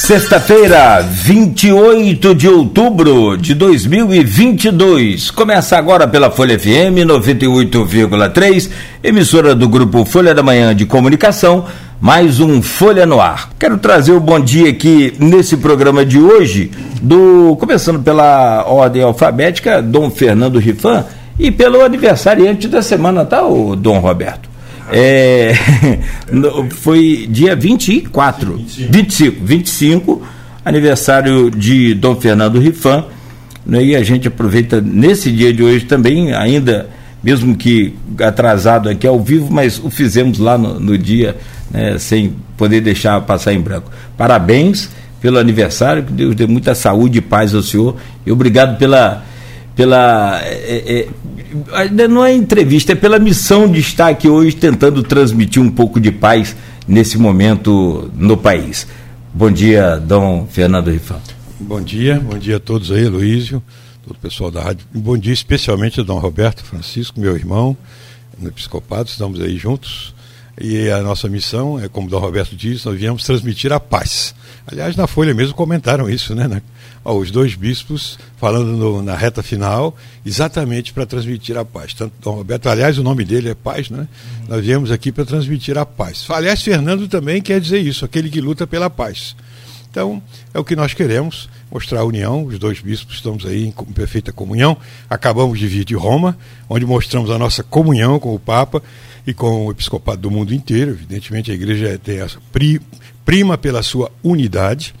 Sexta-feira, 28 de outubro de 2022. Começa agora pela Folha FM 98,3, emissora do grupo Folha da Manhã de Comunicação, mais um Folha no Ar. Quero trazer o bom dia aqui nesse programa de hoje, do começando pela ordem alfabética, Dom Fernando Rifan, e pelo aniversariante da semana, tá, o Dom Roberto? É, foi dia 24, 25. 25, 25, aniversário de Dom Fernando Rifan. Né, e a gente aproveita nesse dia de hoje também, ainda, mesmo que atrasado aqui ao vivo, mas o fizemos lá no, no dia, né, sem poder deixar passar em branco. Parabéns pelo aniversário, que Deus dê muita saúde e paz ao senhor. E obrigado pela pela é, é, não é entrevista, é pela missão de estar aqui hoje tentando transmitir um pouco de paz nesse momento no país. Bom dia, Dom Fernando Rifan. Bom dia, bom dia a todos aí, Luísio, todo o pessoal da rádio. Bom dia especialmente a Dom Roberto Francisco, meu irmão, no Episcopado, estamos aí juntos. E a nossa missão é, como o Dom Roberto diz, nós viemos transmitir a paz. Aliás, na Folha mesmo comentaram isso, né? Ó, os dois bispos falando no, na reta final, exatamente para transmitir a paz. Tanto Dom Roberto, aliás, o nome dele é Paz, né? Uhum. Nós viemos aqui para transmitir a paz. Aliás, Fernando também quer dizer isso, aquele que luta pela paz. Então, é o que nós queremos, mostrar a união. Os dois bispos estamos aí em perfeita comunhão. Acabamos de vir de Roma, onde mostramos a nossa comunhão com o Papa e com o episcopado do mundo inteiro. Evidentemente, a igreja tem essa prima pela sua unidade,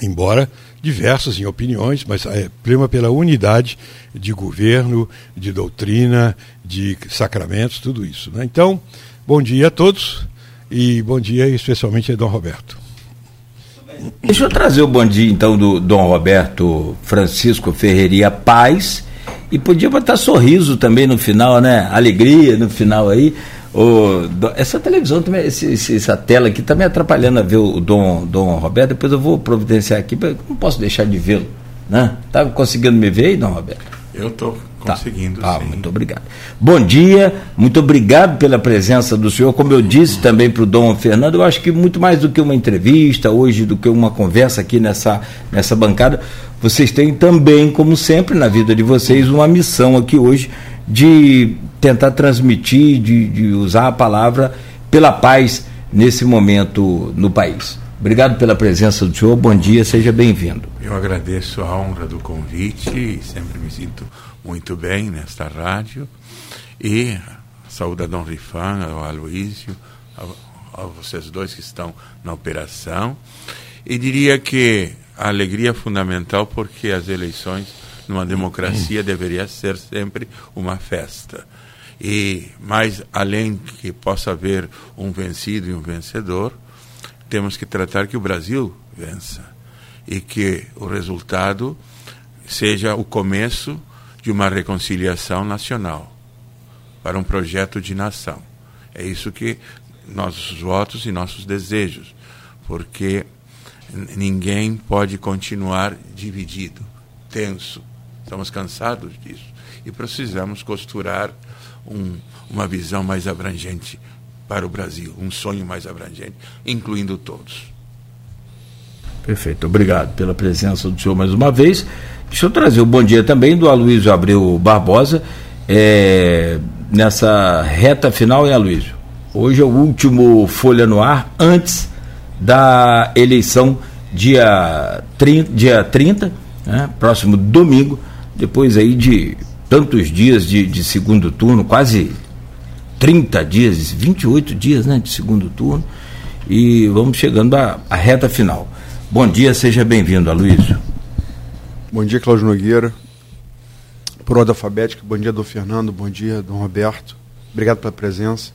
embora diversas em opiniões, mas é, prima pela unidade de governo, de doutrina, de sacramentos, tudo isso. Né? Então, bom dia a todos e bom dia especialmente a Dom Roberto. Deixa eu trazer o bom dia então do Dom Roberto Francisco Ferreira Paz e podia botar sorriso também no final, né? Alegria no final aí. O, essa televisão também, esse, essa tela aqui está me atrapalhando a ver o Dom, Dom Roberto. Depois eu vou providenciar aqui, não posso deixar de vê-lo. Né? Tá conseguindo me ver aí, Dom Roberto? Eu estou tá. conseguindo. Tá, sim. muito obrigado. Bom dia, muito obrigado pela presença do senhor. Como eu disse também para o Dom Fernando, eu acho que muito mais do que uma entrevista hoje, do que uma conversa aqui nessa, nessa bancada, vocês têm também, como sempre na vida de vocês, uma missão aqui hoje de tentar transmitir, de, de usar a palavra pela paz nesse momento no país. Obrigado pela presença do senhor, bom dia, seja bem-vindo. Eu agradeço a honra do convite sempre me sinto muito bem nesta rádio. E saúde a Dom Rifan, ao Aloísio, a, a vocês dois que estão na operação. E diria que a alegria é fundamental porque as eleições numa democracia deveria ser sempre uma festa. E mais além que possa haver um vencido e um vencedor, temos que tratar que o Brasil vença e que o resultado seja o começo de uma reconciliação nacional para um projeto de nação. É isso que nossos votos e nossos desejos, porque ninguém pode continuar dividido, tenso. Estamos cansados disso e precisamos costurar um, uma visão mais abrangente para o Brasil, um sonho mais abrangente, incluindo todos. Perfeito, obrigado pela presença do senhor mais uma vez. Deixa eu trazer o bom dia também do Aloysio Abreu Barbosa, é, nessa reta final, hein, Aloysio? Hoje é o último Folha no Ar, antes da eleição, dia 30, dia 30 né, próximo domingo, depois aí de tantos dias de, de segundo turno, quase 30 dias, 28 dias né, de segundo turno, e vamos chegando à, à reta final. Bom dia, seja bem-vindo, Aloysio. Bom dia, Cláudio Nogueira. Por ordem alfabética, bom dia, Dom Fernando, bom dia, Dom Roberto. Obrigado pela presença.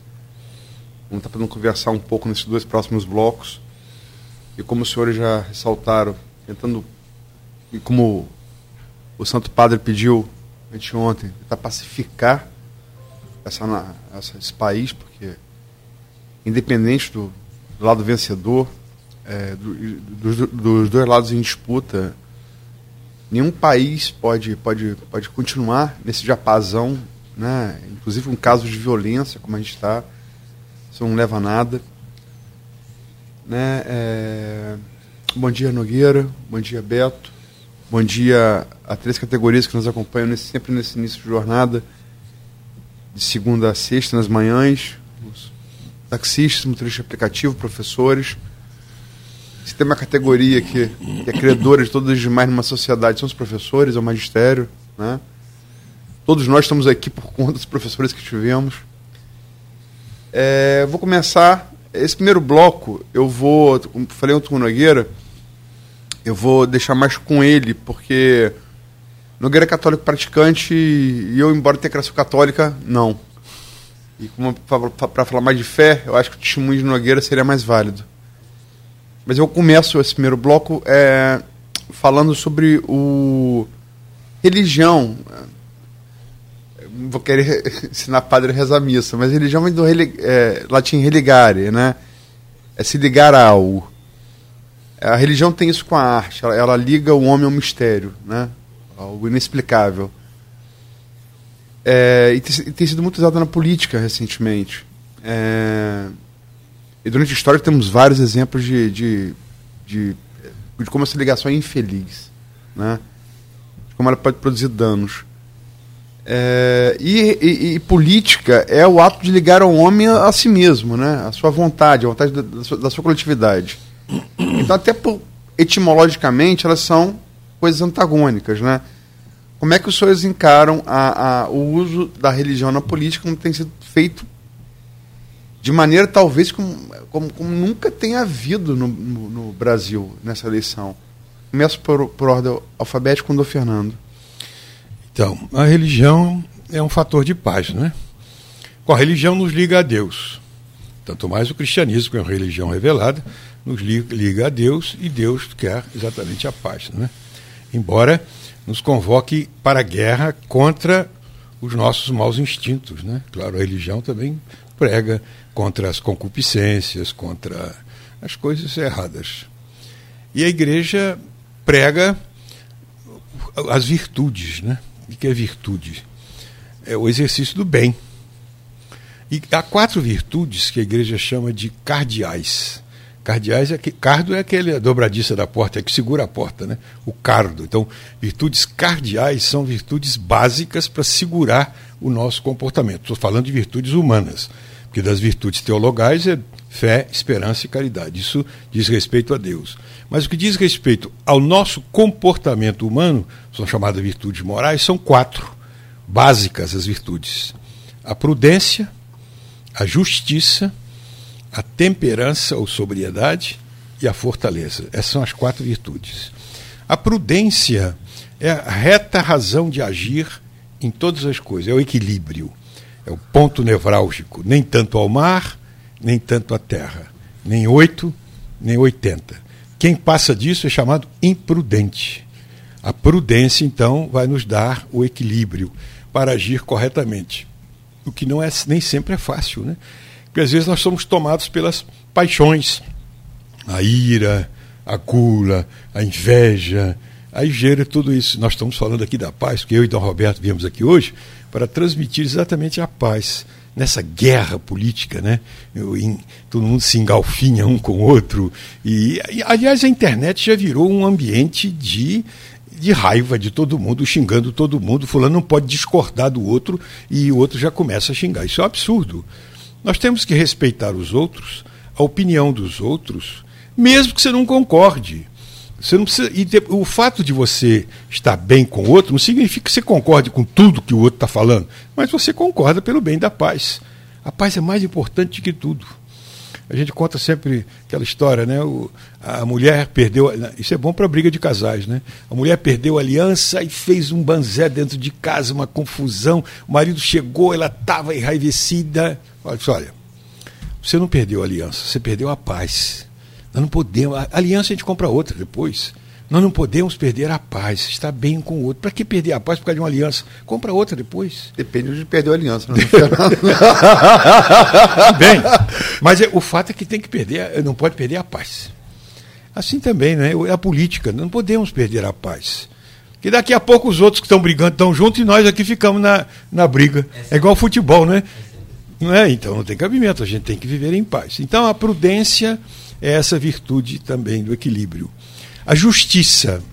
Vamos estar podendo conversar um pouco nesses dois próximos blocos. E como os senhores já ressaltaram, tentando, e como o Santo Padre pediu anteontem, tentar pacificar essa, essa, esse país, porque independente do, do lado vencedor, é, do, do, dos dois lados em disputa, nenhum país pode, pode, pode continuar nesse diapasão, né? inclusive em casos de violência, como a gente está, isso não leva a nada. Né? É, Bom dia, Nogueira. Bom dia, Beto. Bom dia a três categorias que nos acompanham nesse, sempre nesse início de jornada, de segunda a sexta, nas manhãs. Taxistas, motoristas aplicativo, professores. Se tem uma categoria que, que é credora de todos os demais numa sociedade, são os professores, é o magistério. Né? Todos nós estamos aqui por conta dos professores que tivemos. É, vou começar. Esse primeiro bloco, eu vou. Como falei ontem com o Nogueira, eu vou deixar mais com ele, porque Nogueira é católico praticante e eu, embora tenha criação católica, não. E para falar mais de fé, eu acho que o testemunho de Nogueira seria mais válido. Mas eu começo esse primeiro bloco é, falando sobre o religião vou querer ensinar padre a rezar missa, mas religião vem do é, latim religare, né? É se ligar a algo. A religião tem isso com a arte, ela, ela liga o homem ao mistério, né? Algo inexplicável. É, e, tem, tem, sido muito usada na política recentemente. É, e durante a história temos vários exemplos de, de, de, de como essa ligação é infeliz, né? De como ela pode produzir danos. É, e, e, e, política é o ato de ligar ao homem a, a si mesmo, né? a sua vontade, a vontade da, da, sua, da sua, coletividade. Então, até por, etimologicamente, elas são coisas antagônicas. Né? Como é que os senhores encaram a, a, o uso da religião na política como tem sido feito de maneira talvez como, como, como nunca tenha havido no, no, no, Brasil nessa eleição? Começo por, por ordem alfabética com o Fernando. Então, a religião é um fator de paz, né? Com a religião nos liga a Deus. Tanto mais o cristianismo, que é uma religião revelada, nos liga a Deus e Deus quer exatamente a paz, né? Embora nos convoque para a guerra contra os nossos maus instintos, né? Claro, a religião também prega contra as concupiscências, contra as coisas erradas. E a igreja prega as virtudes, né? O que é virtude? É o exercício do bem. E há quatro virtudes que a igreja chama de cardeais. Cardeais é que cardo é aquele dobradiça da porta, é que segura a porta, né? O cardo. Então, virtudes cardeais são virtudes básicas para segurar o nosso comportamento. Estou falando de virtudes humanas, porque das virtudes teologais é fé, esperança e caridade. Isso diz respeito a Deus. Mas o que diz respeito ao nosso comportamento humano, são chamadas virtudes morais, são quatro básicas as virtudes: a prudência, a justiça, a temperança ou sobriedade e a fortaleza. Essas são as quatro virtudes. A prudência é a reta razão de agir em todas as coisas, é o equilíbrio, é o ponto nevrálgico, nem tanto ao mar, nem tanto à terra, nem oito, nem oitenta. Quem passa disso é chamado imprudente. A prudência, então, vai nos dar o equilíbrio para agir corretamente. O que não é nem sempre é fácil, né? Porque às vezes nós somos tomados pelas paixões, a ira, a gula, a inveja, aí gera tudo isso. Nós estamos falando aqui da paz, porque eu e Dom Roberto viemos aqui hoje para transmitir exatamente a paz nessa guerra política, né? Em, todo mundo se engalfinha um com o outro. E, e, aliás, a internet já virou um ambiente de, de raiva de todo mundo, xingando todo mundo. Fulano não pode discordar do outro e o outro já começa a xingar. Isso é um absurdo. Nós temos que respeitar os outros, a opinião dos outros, mesmo que você não concorde. Você não precisa, e o fato de você estar bem com o outro não significa que você concorde com tudo que o outro está falando, mas você concorda pelo bem da paz. A paz é mais importante que tudo. A gente conta sempre aquela história, né? O, a mulher perdeu. Isso é bom para briga de casais, né? A mulher perdeu a aliança e fez um banzé dentro de casa, uma confusão. O marido chegou, ela estava enraivecida. Olha, você não perdeu a aliança, você perdeu a paz. Nós não podemos. A aliança a gente compra outra depois. Nós não podemos perder a paz, estar bem com o outro. Para que perder a paz por causa de uma aliança? Compra outra depois. Depende de perder a aliança. Não bem, mas é, o fato é que tem que perder, não pode perder a paz. Assim também, né? A política, não podemos perder a paz. Que daqui a pouco os outros que estão brigando estão juntos e nós aqui ficamos na, na briga. É igual futebol, né? Não é? Então não tem cabimento, a gente tem que viver em paz. Então a prudência é essa virtude também do equilíbrio. A justiça.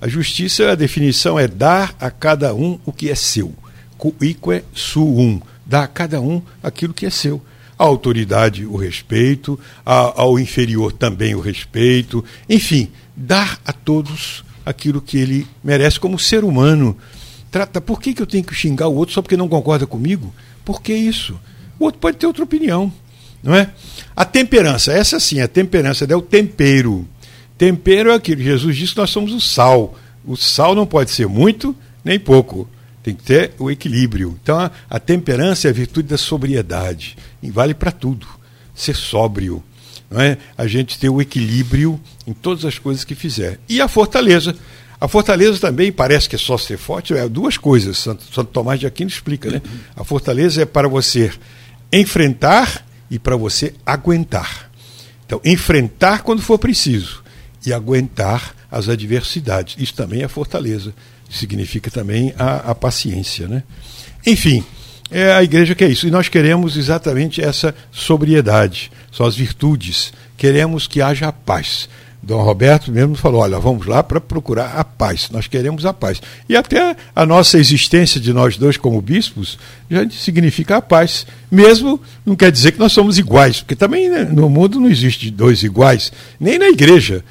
A justiça, a definição é dar a cada um o que é seu. Cuique suum. Dar a cada um aquilo que é seu. A autoridade, o respeito, a, ao inferior também o respeito. Enfim, dar a todos aquilo que ele merece como ser humano. Trata, por que, que eu tenho que xingar o outro só porque não concorda comigo? Por que isso? O outro pode ter outra opinião, não é? A temperança, essa sim, a temperança é o tempero. Tempero é aquilo. Jesus disse que nós somos o sal. O sal não pode ser muito nem pouco. Tem que ter o equilíbrio. Então, a, a temperança é a virtude da sobriedade. E vale para tudo. Ser sóbrio. Não é? A gente ter o equilíbrio em todas as coisas que fizer. E a fortaleza. A fortaleza também parece que é só ser forte, é duas coisas. Santo, Santo Tomás de Aquino explica, né? A fortaleza é para você enfrentar e para você aguentar. Então, enfrentar quando for preciso e aguentar as adversidades. Isso também é fortaleza. Significa também a, a paciência. Né? Enfim, é a igreja que é isso. E nós queremos exatamente essa sobriedade, são as virtudes. Queremos que haja paz. Dom Roberto mesmo falou: olha, vamos lá para procurar a paz. Nós queremos a paz. E até a nossa existência de nós dois como bispos já significa a paz. Mesmo não quer dizer que nós somos iguais, porque também né, no mundo não existe dois iguais, nem na igreja.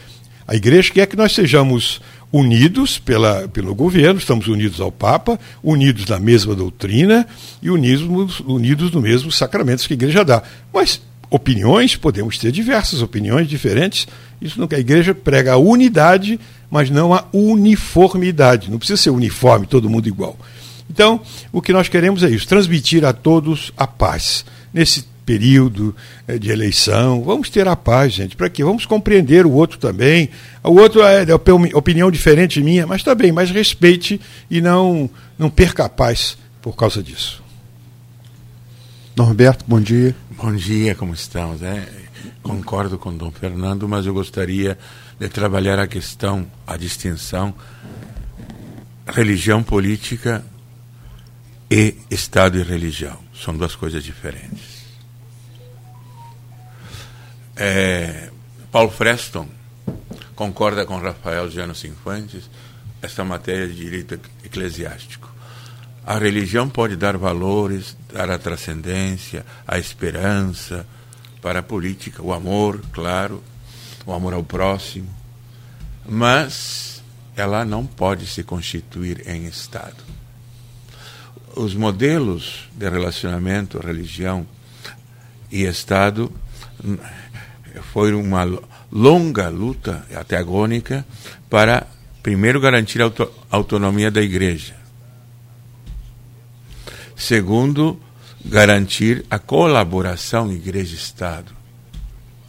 A igreja quer que nós sejamos unidos pela, pelo governo, estamos unidos ao Papa, unidos na mesma doutrina e unidos, unidos no mesmo sacramentos que a igreja dá. Mas opiniões, podemos ter diversas opiniões diferentes. Isso não. A igreja prega a unidade, mas não a uniformidade. Não precisa ser uniforme, todo mundo igual. Então, o que nós queremos é isso: transmitir a todos a paz. Nesse período eh, de eleição, vamos ter a paz, gente. Para quê? Vamos compreender o outro também. O outro é de opinião diferente minha, mas está bem, mas respeite e não, não perca a paz por causa disso. Norberto, bom dia. Bom dia, como estamos? É, concordo com o Dom Fernando, mas eu gostaria de trabalhar a questão, a distinção religião política e Estado e religião. São duas coisas diferentes. É, Paulo Freston concorda com Rafael Janos Infantes esta matéria de direito eclesiástico. A religião pode dar valores, dar a transcendência, a esperança para a política, o amor, claro, o amor ao próximo, mas ela não pode se constituir em Estado. Os modelos de relacionamento, religião e Estado foi uma longa luta, até agônica, para primeiro garantir a autonomia da igreja Segundo, garantir a colaboração igreja-estado,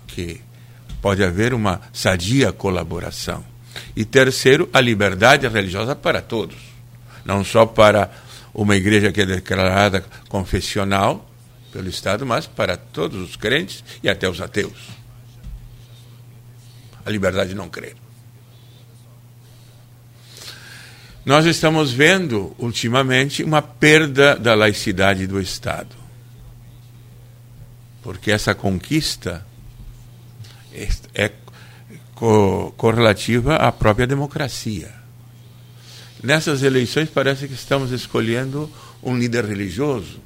que pode haver uma sadia colaboração. E terceiro, a liberdade religiosa para todos, não só para uma igreja que é declarada confessional pelo Estado, mas para todos os crentes e até os ateus. A liberdade de não crer. Nós estamos vendo, ultimamente, uma perda da laicidade do Estado. Porque essa conquista é correlativa à própria democracia. Nessas eleições parece que estamos escolhendo um líder religioso,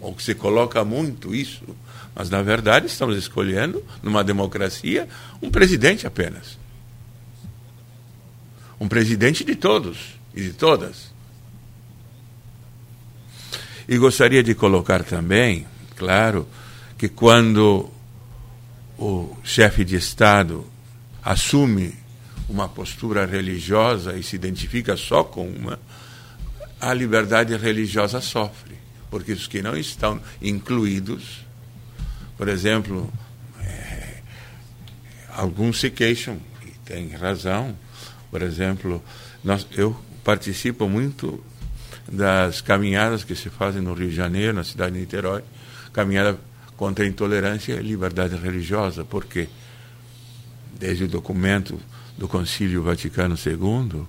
ou que se coloca muito isso, mas na verdade estamos escolhendo, numa democracia, um presidente apenas um presidente de todos e de todas. E gostaria de colocar também, claro, que quando o chefe de Estado assume uma postura religiosa e se identifica só com uma, a liberdade religiosa sofre, porque os que não estão incluídos, por exemplo, é, alguns se queixam, e têm razão, por exemplo, nós, eu participo muito das caminhadas que se fazem no Rio de Janeiro, na cidade de Niterói, caminhada contra a intolerância e liberdade religiosa, porque desde o documento do Concílio Vaticano II,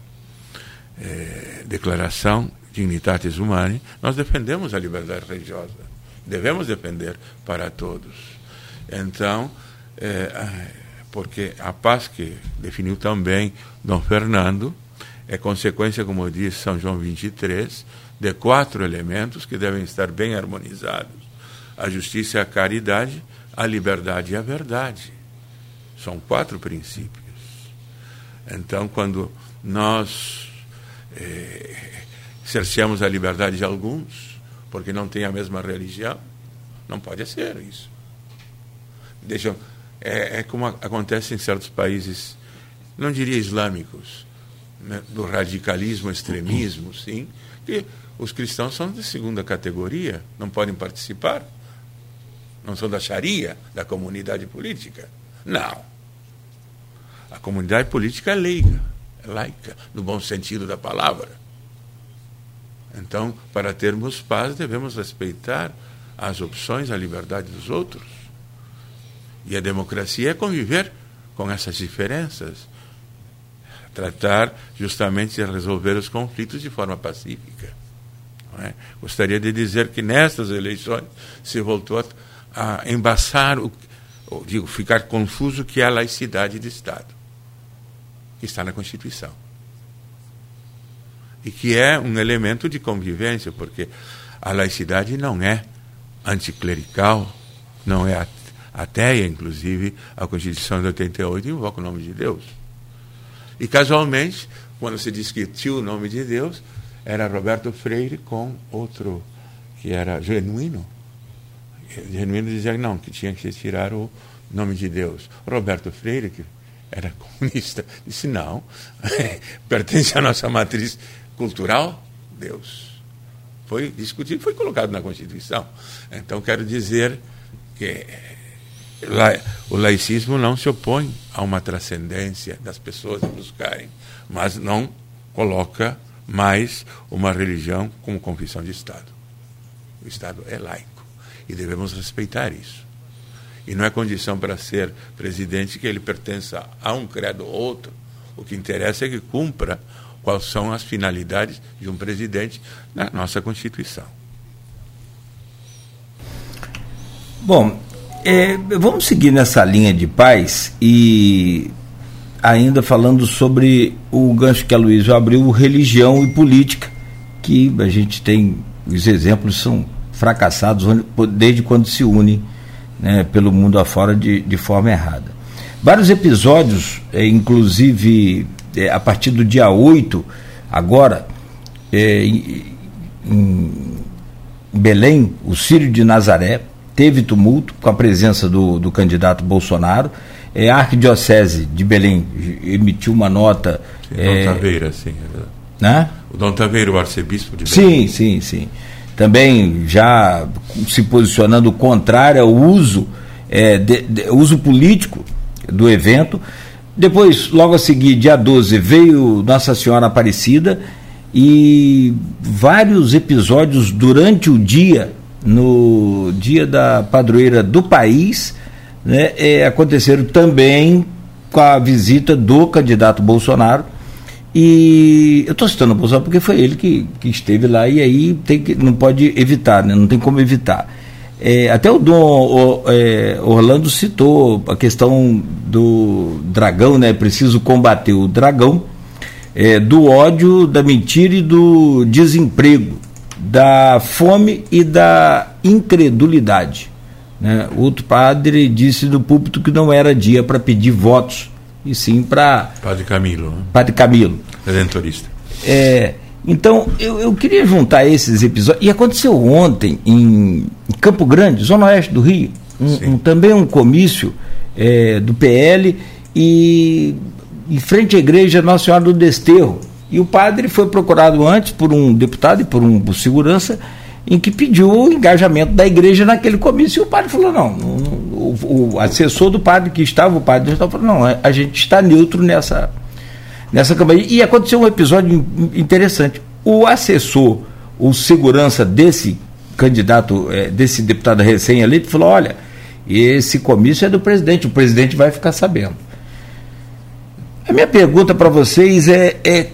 eh, declaração Dignitatis Humanae, nós defendemos a liberdade religiosa. Devemos defender para todos. Então, eh, porque a paz que definiu também Dom Fernando é consequência, como diz São João 23, de quatro elementos que devem estar bem harmonizados: a justiça, a caridade, a liberdade e a verdade. São quatro princípios. Então, quando nós eh, cerceamos a liberdade de alguns, porque não têm a mesma religião, não pode ser isso. Deixa, é, é como acontece em certos países, não diria islâmicos, né, do radicalismo, extremismo, sim, que os cristãos são de segunda categoria, não podem participar, não são da Sharia, da comunidade política. Não. A comunidade política é leiga, é laica, no bom sentido da palavra. Então, para termos paz, devemos respeitar as opções, a liberdade dos outros. E a democracia é conviver com essas diferenças, tratar justamente de resolver os conflitos de forma pacífica. É? Gostaria de dizer que nestas eleições se voltou a, a embaçar, o, digo, ficar confuso que é a laicidade de Estado, que está na Constituição. E que é um elemento de convivência, porque a laicidade não é anticlerical, não é ateia, inclusive, a Constituição de 88 invoca o nome de Deus. E casualmente, quando se discutiu o nome de Deus, era Roberto Freire com outro que era genuíno. Genuíno dizia não, que tinha que tirar o nome de Deus. Roberto Freire, que era comunista, disse não, pertence à nossa matriz cultural, Deus. Foi discutido, foi colocado na Constituição. Então quero dizer que o laicismo não se opõe a uma transcendência das pessoas buscarem, mas não coloca mais uma religião como confissão de Estado. O Estado é laico e devemos respeitar isso. E não é condição para ser presidente que ele pertença a um credo ou outro. O que interessa é que cumpra quais são as finalidades de um presidente na nossa Constituição. Bom, é, vamos seguir nessa linha de paz e ainda falando sobre o gancho que a Luísa abriu, religião e política, que a gente tem, os exemplos são fracassados desde quando se unem né, pelo mundo afora de, de forma errada. Vários episódios, é, inclusive é, a partir do dia 8, agora, é, em, em Belém, o Sírio de Nazaré, teve tumulto com a presença do, do candidato Bolsonaro. É, a Arquidiocese de Belém emitiu uma nota. Sim, é, Dom Taveira, sim. Né? O Dom Taveira, o arcebispo de Belém. Sim, sim, sim. Também já se posicionando contrário ao uso, é, de, de, uso político do evento. Depois, logo a seguir, dia 12, veio Nossa Senhora Aparecida e vários episódios durante o dia no dia da padroeira do país, né, é, aconteceram também com a visita do candidato Bolsonaro. E eu estou citando o Bolsonaro porque foi ele que, que esteve lá e aí tem que, não pode evitar, né, não tem como evitar. É, até o Dom o, é, Orlando citou a questão do dragão, né? Preciso combater o dragão, é, do ódio, da mentira e do desemprego da fome e da incredulidade. Né? Outro padre disse no púlpito que não era dia para pedir votos, e sim para. Padre Camilo. Né? Padre Camilo. Redentorista. É, então, eu, eu queria juntar esses episódios. E aconteceu ontem em, Campo Grande, Zona Oeste do Rio, um, um, também um comício é, do PL, e em frente à igreja Nossa Senhora do Desterro e o padre foi procurado antes por um deputado e por um por segurança, em que pediu o engajamento da igreja naquele comício. E o padre falou: não, o, o assessor do padre que estava, o padre estava falou: não, a gente está neutro nessa, nessa campanha. E aconteceu um episódio interessante. O assessor, o segurança desse candidato, é, desse deputado recém-eleito, falou: olha, esse comício é do presidente, o presidente vai ficar sabendo. A minha pergunta para vocês é, é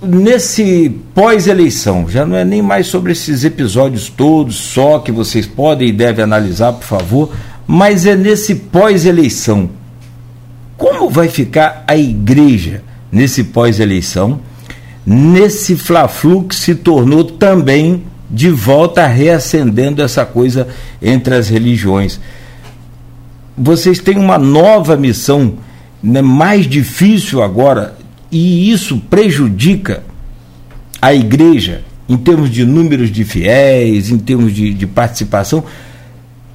nesse pós-eleição, já não é nem mais sobre esses episódios todos só que vocês podem e devem analisar, por favor, mas é nesse pós-eleição. Como vai ficar a igreja nesse pós-eleição, nesse fla-flu que se tornou também de volta reacendendo essa coisa entre as religiões? Vocês têm uma nova missão, né, mais difícil agora, e isso prejudica a igreja em termos de números de fiéis, em termos de, de participação,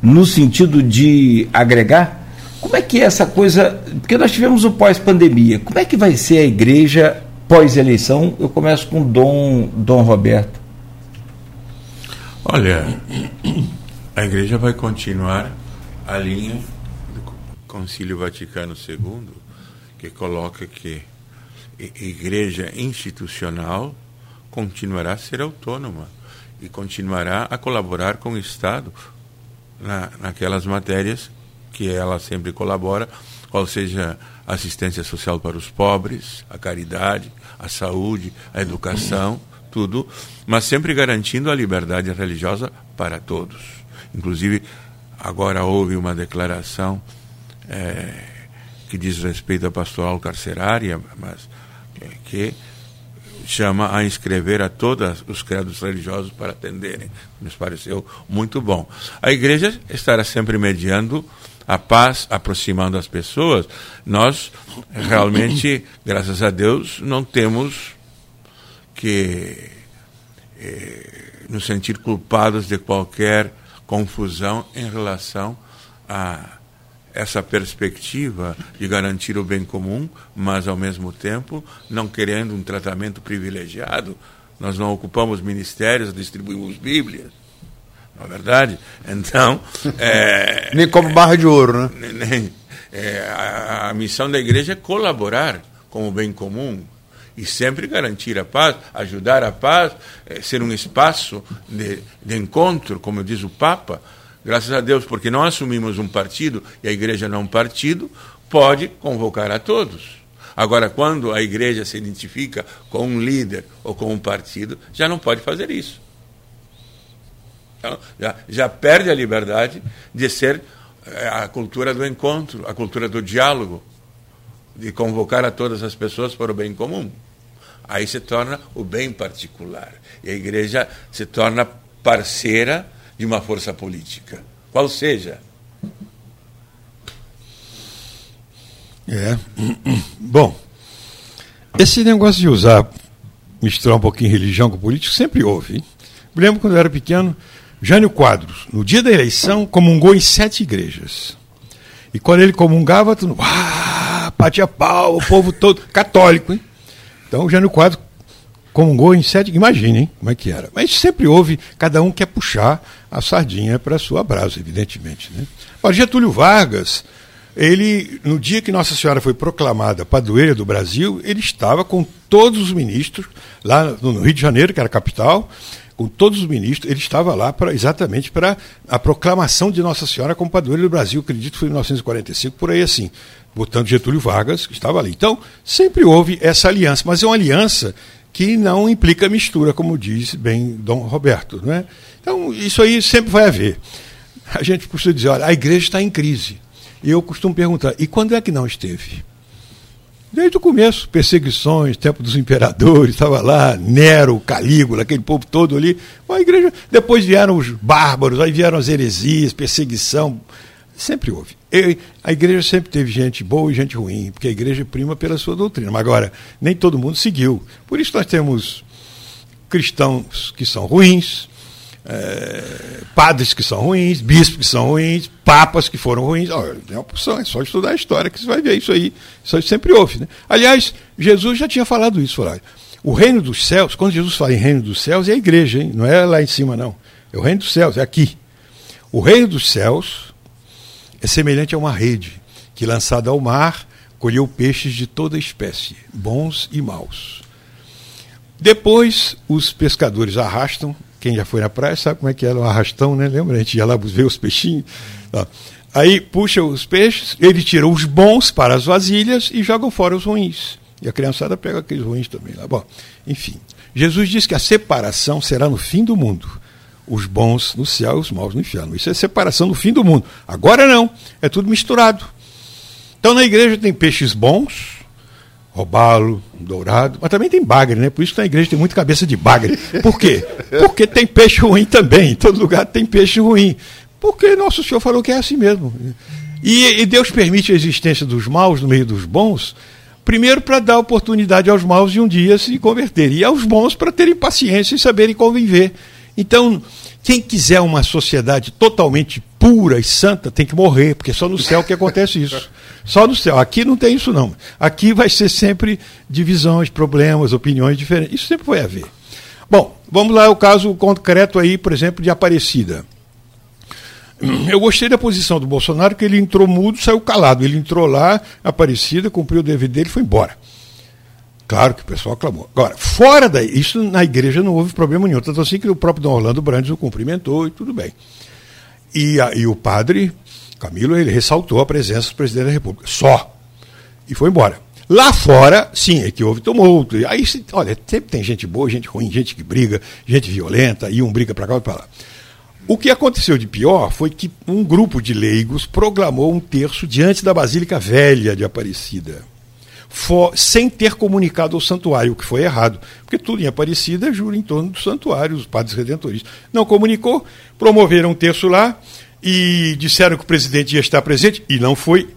no sentido de agregar? Como é que é essa coisa? Porque nós tivemos o pós-pandemia. Como é que vai ser a igreja pós-eleição? Eu começo com Dom, Dom Roberto. Olha, a igreja vai continuar a linha do Concílio Vaticano II, que coloca que igreja institucional continuará a ser autônoma e continuará a colaborar com o Estado na, naquelas matérias que ela sempre colabora, qual seja a assistência social para os pobres, a caridade, a saúde, a educação, tudo, mas sempre garantindo a liberdade religiosa para todos. Inclusive, agora houve uma declaração é, que diz respeito à pastoral carcerária, mas que chama a inscrever a todos os credos religiosos para atenderem. Nos pareceu muito bom. A igreja estará sempre mediando a paz, aproximando as pessoas. Nós, realmente, graças a Deus, não temos que eh, nos sentir culpados de qualquer confusão em relação a essa perspectiva de garantir o bem comum, mas ao mesmo tempo não querendo um tratamento privilegiado. Nós não ocupamos ministérios, distribuímos Bíblias. Não é verdade? Então. É, nem como barra de ouro, né? Nem, é, a, a missão da igreja é colaborar com o bem comum e sempre garantir a paz, ajudar a paz, é, ser um espaço de, de encontro, como diz o Papa, graças a Deus, porque não assumimos um partido e a igreja não é um partido, pode convocar a todos. Agora, quando a igreja se identifica com um líder ou com um partido, já não pode fazer isso. Então, já, já perde a liberdade de ser eh, a cultura do encontro, a cultura do diálogo, de convocar a todas as pessoas para o bem comum. Aí se torna o bem particular. E a igreja se torna parceira de uma força política, qual seja. É. Bom, esse negócio de usar, misturar um pouquinho religião com político, sempre houve. Me lembro quando eu era pequeno, Jânio Quadros, no dia da eleição, comungou em sete igrejas. E quando ele comungava, tudo, ah, batia pau, o povo todo, católico, hein? Então, Jânio Quadros comungou em sete. Imaginem como é que era. Mas sempre houve, cada um quer puxar a sardinha para a sua brasa, evidentemente. Né? Mas Getúlio Vargas, ele, no dia que Nossa Senhora foi proclamada padroeira do Brasil, ele estava com todos os ministros, lá no Rio de Janeiro, que era a capital, com todos os ministros, ele estava lá pra, exatamente para a proclamação de Nossa Senhora como padroeira do Brasil, acredito que foi em 1945, por aí assim, botando Getúlio Vargas, que estava ali. Então, sempre houve essa aliança, mas é uma aliança que não implica mistura, como diz bem Dom Roberto. Não é? Então, isso aí sempre vai haver. A gente costuma dizer, olha, a igreja está em crise. E eu costumo perguntar, e quando é que não esteve? Desde o começo, perseguições, tempo dos imperadores, estava lá, Nero, Calígula, aquele povo todo ali. A igreja, depois vieram os bárbaros, aí vieram as heresias, perseguição, Sempre houve. Eu, a igreja sempre teve gente boa e gente ruim, porque a igreja prima pela sua doutrina. Mas agora, nem todo mundo seguiu. Por isso nós temos cristãos que são ruins, é, padres que são ruins, bispos que são ruins, papas que foram ruins. Olha, tem uma opção, é só estudar a história que você vai ver isso aí. Isso sempre houve. Né? Aliás, Jesus já tinha falado isso. Falou, o reino dos céus, quando Jesus fala em reino dos céus, é a igreja, hein? não é lá em cima, não. É o reino dos céus, é aqui. O reino dos céus é semelhante a uma rede que, lançada ao mar, colheu peixes de toda espécie, bons e maus. Depois, os pescadores arrastam. Quem já foi na praia sabe como é que era o arrastão, né? Lembra? A gente ia lá ver os peixinhos. Aí puxa os peixes, ele tira os bons para as vasilhas e jogam fora os ruins. E a criançada pega aqueles ruins também lá. Bom, enfim. Jesus diz que a separação será no fim do mundo. Os bons no céu e os maus no inferno. Isso é separação no fim do mundo. Agora não. É tudo misturado. Então na igreja tem peixes bons, robalo, dourado, mas também tem bagre, né? Por isso que na igreja tem muita cabeça de bagre. Por quê? Porque tem peixe ruim também. Em todo lugar tem peixe ruim. Porque nosso Senhor falou que é assim mesmo. E, e Deus permite a existência dos maus no meio dos bons, primeiro para dar oportunidade aos maus de um dia se converterem, e aos bons para terem paciência e saberem conviver. Então, quem quiser uma sociedade totalmente pura e santa tem que morrer, porque só no céu que acontece isso. Só no céu. Aqui não tem isso, não. Aqui vai ser sempre divisões, problemas, opiniões diferentes. Isso sempre vai haver. Bom, vamos lá, o caso concreto aí, por exemplo, de Aparecida. Eu gostei da posição do Bolsonaro, que ele entrou mudo, saiu calado. Ele entrou lá, Aparecida, cumpriu o dever dele e foi embora. Claro que o pessoal aclamou. Agora, fora daí, isso na igreja não houve problema nenhum. Tanto assim que o próprio Dom Orlando Brandes o cumprimentou e tudo bem. E, a, e o padre Camilo, ele ressaltou a presença do presidente da República. Só. E foi embora. Lá fora, sim, é que houve tumulto. Aí, olha, sempre tem gente boa, gente ruim, gente que briga, gente violenta, e um briga para cá e para lá. O que aconteceu de pior foi que um grupo de leigos proclamou um terço diante da Basílica Velha de Aparecida for, sem ter comunicado ao santuário, o que foi errado. Porque tudo em Aparecida jura em torno do santuário, os padres redentoristas. Não comunicou, promoveram um texto lá e disseram que o presidente ia estar presente, e não foi.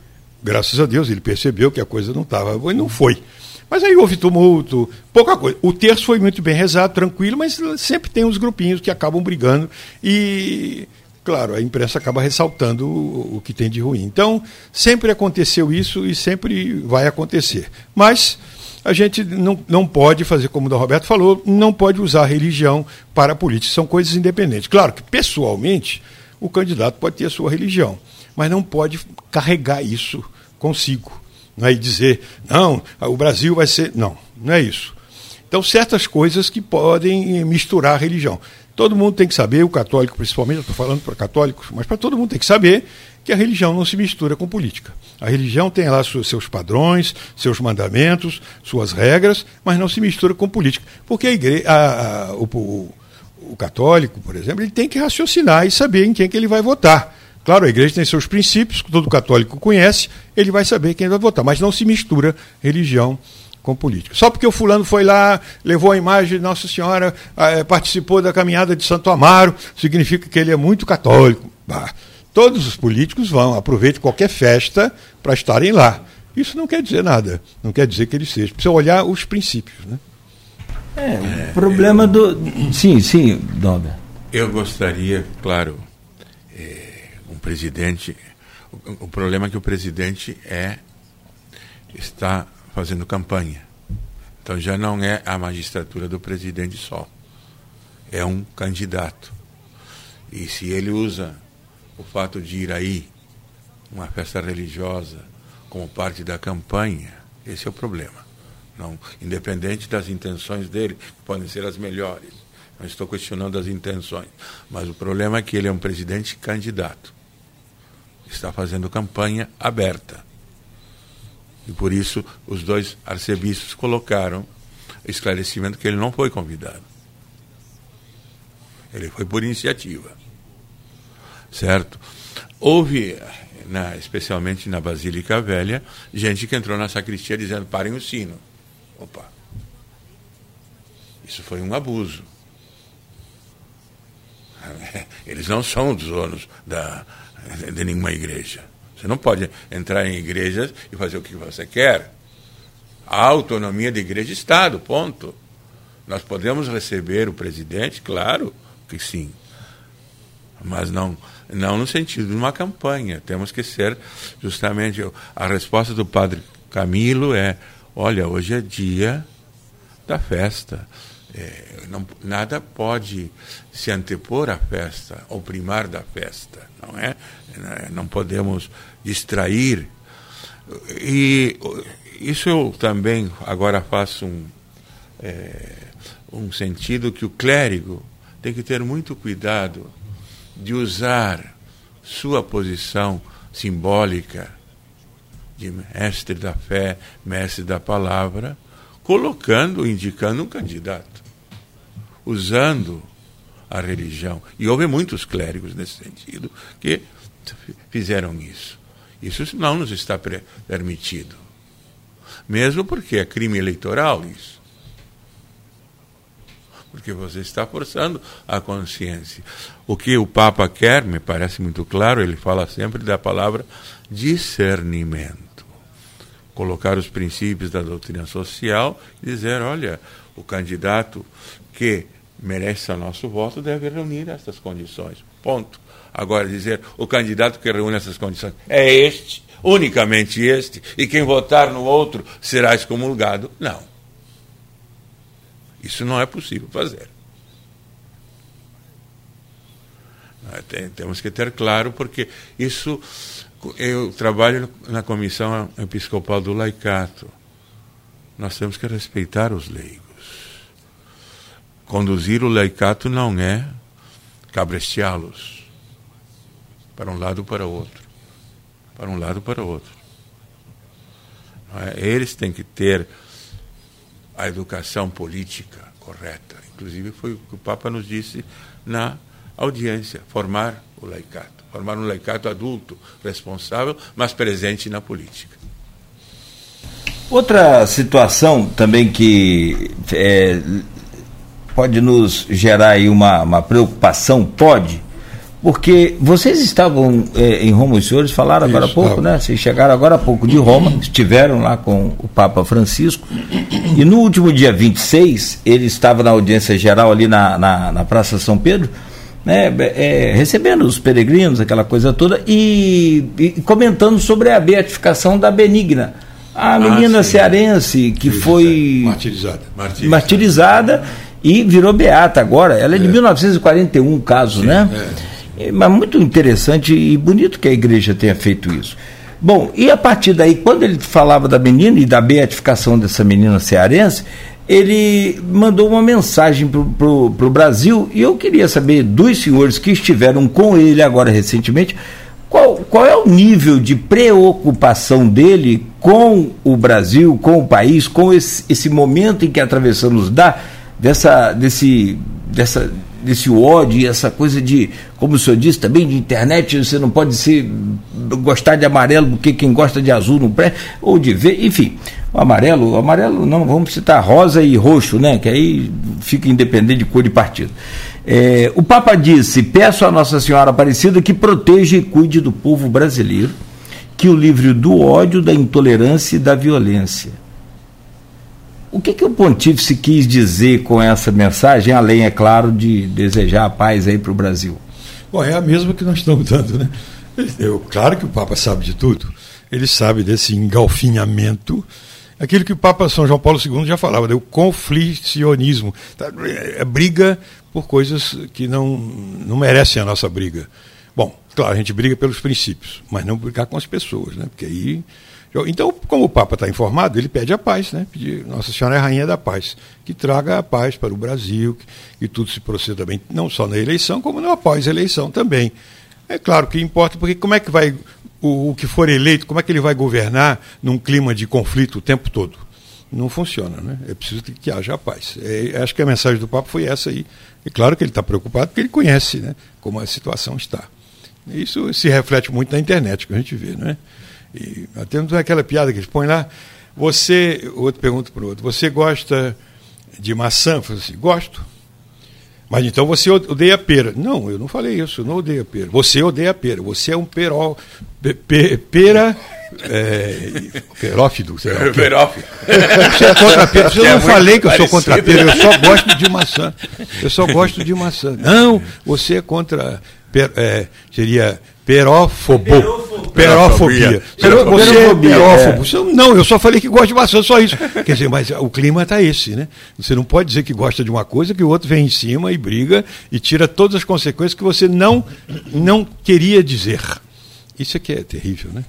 Graças a Deus, ele percebeu que a coisa não estava boa e não foi. Mas aí houve tumulto, pouca coisa. O terço foi muito bem rezado, tranquilo, mas sempre tem uns grupinhos que acabam brigando e claro, a imprensa acaba ressaltando o, que tem de ruim. Então, sempre aconteceu isso e sempre vai acontecer. Mas a gente não, não pode fazer, como o da Roberto falou, não pode usar religião para a política. São coisas independentes. Claro que, pessoalmente, o candidato pode ter a sua religião, mas não pode carregar isso consigo. É dizer, não, o Brasil vai ser. Não, não é isso. Então, certas coisas que podem misturar a religião. Todo mundo tem que saber, o católico principalmente, eu estou falando para católicos, mas para todo mundo tem que saber que a religião não se mistura com política. A religião tem lá seus padrões, seus mandamentos, suas regras, mas não se mistura com política. Porque a a, a, o, o, o, católico, por exemplo, ele tem que raciocinar e saber em quem que ele vai votar. Claro, a igreja tem seus princípios, todo católico conhece, ele vai saber quem vai votar, mas não se mistura religião com política. Só porque o fulano foi lá, levou a imagem de Nossa Senhora, eh, participou da caminhada de Santo Amaro, significa que ele é muito católico. Bah, todos os políticos vão, aproveitem qualquer festa para estarem lá. Isso não quer dizer nada, não quer dizer que ele seja. Precisa olhar os princípios. Né? É, o problema do. Sim, sim, Doga. Eu gostaria, claro, é, um presidente. O, o problema é que o presidente é está fazendo campanha. Então já não é a magistratura do presidente só. É um candidato. E se ele usa o fato de ir aí, uma festa religiosa, como parte da campanha, esse é o problema. Não, independente das intenções dele, que podem ser as melhores. Não estou questionando as intenções. Mas o problema é que ele é um presidente candidato. Está fazendo campanha aberta. E por isso os dois arcebispos colocaram esclarecimento que ele não foi convidado. Ele foi por iniciativa. Certo? Houve, na, especialmente na Basílica Velha, gente que entrou na sacristia dizendo: parem o sino. Opa! Isso foi um abuso. Eles não são os donos da, de nenhuma igreja. Você não pode entrar em igrejas e fazer o que você quer. A autonomia de igreja e Estado, ponto. Nós podemos receber o presidente, claro que sim. Mas não, não no sentido de uma campanha. Temos que ser justamente. A resposta do padre Camilo é: olha, hoje é dia da festa. É, não, nada pode se antepor à festa, ou primar da festa, não é? Não podemos distrair. E isso eu também agora faço um, é, um sentido que o clérigo tem que ter muito cuidado de usar sua posição simbólica de mestre da fé, mestre da palavra, colocando, indicando um candidato, usando a religião. E houve muitos clérigos nesse sentido que fizeram isso. Isso não nos está permitido. Mesmo porque é crime eleitoral isso. Porque você está forçando a consciência. O que o Papa quer, me parece muito claro, ele fala sempre da palavra discernimento. Colocar os princípios da doutrina social e dizer: olha, o candidato que merece o nosso voto deve reunir essas condições. Ponto. Agora, dizer o candidato que reúne essas condições é este, unicamente este, e quem votar no outro será excomulgado. Não. Isso não é possível fazer. Tem, temos que ter claro, porque isso. Eu trabalho na Comissão Episcopal do Laicato. Nós temos que respeitar os leigos. Conduzir o laicato não é cabresteá-los para um lado ou para o outro. Para um lado ou para o outro. É? Eles têm que ter a educação política correta. Inclusive foi o que o Papa nos disse na audiência, formar o laicato, formar um laicato adulto, responsável, mas presente na política. Outra situação também que é, pode nos gerar aí uma, uma preocupação, pode, porque vocês estavam é, em Roma, os senhores falaram agora há pouco, né? Vocês chegaram agora há pouco de Roma, estiveram lá com o Papa Francisco, e no último dia 26, ele estava na audiência geral ali na, na, na Praça São Pedro, né, é, recebendo os peregrinos, aquela coisa toda, e, e, comentando sobre a beatificação da Benigna, a ah, menina ah, cearense que Isso, foi martirizada. martirizada. martirizada e virou beata agora. Ela é, é. de 1941, caso, Sim, né? É. é. Mas muito interessante e bonito que a igreja tenha feito isso. Bom, e a partir daí, quando ele falava da menina e da beatificação dessa menina cearense, ele mandou uma mensagem para o Brasil e eu queria saber dos senhores que estiveram com ele agora recentemente qual, qual é o nível de preocupação dele com o Brasil, com o país, com esse, esse momento em que atravessamos da dessa, desse, dessa, desse ódio e essa coisa de, como o senhor disse também, de internet, você não pode ser gostar de amarelo porque quem gosta de azul não pré, ou de ver, enfim. O amarelo, o amarelo não, vamos citar rosa e roxo, né? Que aí fica independente de cor de partido. É, o Papa disse: peço a Nossa Senhora Aparecida que proteja e cuide do povo brasileiro, que o livre do ódio, da intolerância e da violência o que, que o pontífice quis dizer com essa mensagem, além, é claro, de desejar a paz aí para o Brasil? Bom, é a mesma que nós estamos dando, né? Eu, claro que o Papa sabe de tudo. Ele sabe desse engalfinhamento, aquilo que o Papa São João Paulo II já falava, né? o conflicionismo. Tá? É briga por coisas que não, não merecem a nossa briga. Bom, claro, a gente briga pelos princípios, mas não brigar com as pessoas, né? Porque aí então, como o Papa está informado, ele pede a paz, né? Pede, Nossa Senhora é Rainha da Paz, que traga a paz para o Brasil, que, que tudo se proceda bem, não só na eleição, como no após-eleição também. É claro que importa, porque como é que vai, o, o, que for eleito, como é que ele vai governar num clima de conflito o tempo todo? Não funciona, né? É preciso que, que haja paz. É, acho que a mensagem do Papa foi essa aí. E claro que ele está preocupado porque ele conhece né, como a situação está. Isso se reflete muito na internet, que a gente vê, né? E temos aquela piada que eles põem lá. Você, outro pergunta para o outro, você gosta de maçã? Eu assim, gosto. Mas então você odeia pera. Não, eu não falei isso, eu não odeio pera. Você odeia pera. Você é um peró, pe, pera. É, perófido. Perófido. Você é contra pera. Eu é não falei que eu sou contra pera, eu só gosto de maçã. Eu só gosto de maçã. Não, você é contra. Per, é, seria perófobo. Perofobia. Você é perófobo. É. Não, eu só falei que gosta de maçã, só isso. Quer dizer, mas o clima está esse, né? Você não pode dizer que gosta de uma coisa que o outro vem em cima e briga e tira todas as consequências que você não, não queria dizer. Isso aqui é terrível, né?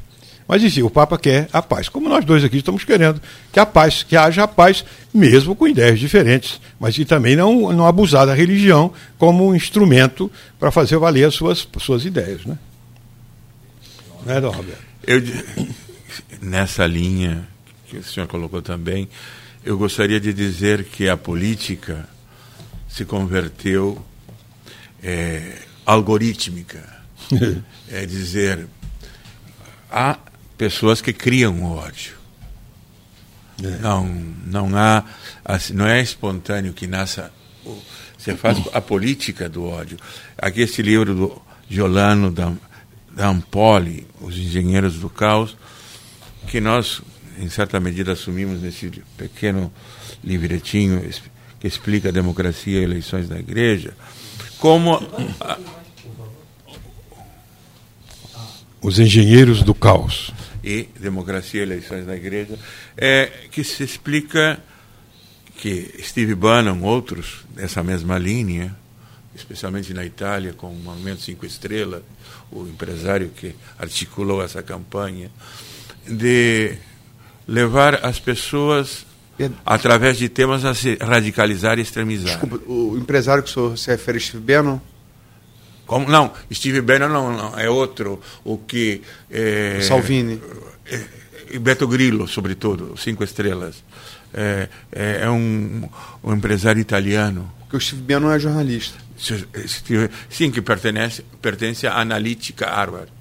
Mas enfim, o Papa quer a paz. Como nós dois aqui estamos querendo que a paz, que haja a paz, mesmo com ideias diferentes, mas e também não, não abusar da religião como um instrumento para fazer valer as suas, suas ideias. Né? Né, Dom Roberto? Eu, nessa linha que o senhor colocou também, eu gostaria de dizer que a política se converteu é, algorítmica. é dizer, há pessoas que criam o ódio. É. Não, não há, assim, não é espontâneo que nasça. Você faz a política do ódio. Aqui esse livro do Giolano da, da Ampoli, Os Engenheiros do Caos, que nós, em certa medida, assumimos nesse pequeno livretinho que explica a democracia e eleições da igreja, como. A... Os Engenheiros do Caos e Democracia e Eleições na Igreja, é, que se explica que Steve Bannon, outros dessa mesma linha, especialmente na Itália, com o Movimento Cinco Estrelas, o empresário que articulou essa campanha, de levar as pessoas através de temas a se radicalizar e extremizar. Desculpa, o empresário que o senhor se refere a Steve Bannon? Como? Não, Steve Bannon não, não, é outro. O que. É, Salvini. É, Beto Grillo, sobretudo, Cinco Estrelas. É, é, é um, um, empresário italiano. Porque o Steve Bannon é jornalista. Sim, que pertence, pertence à Analytica Harvard,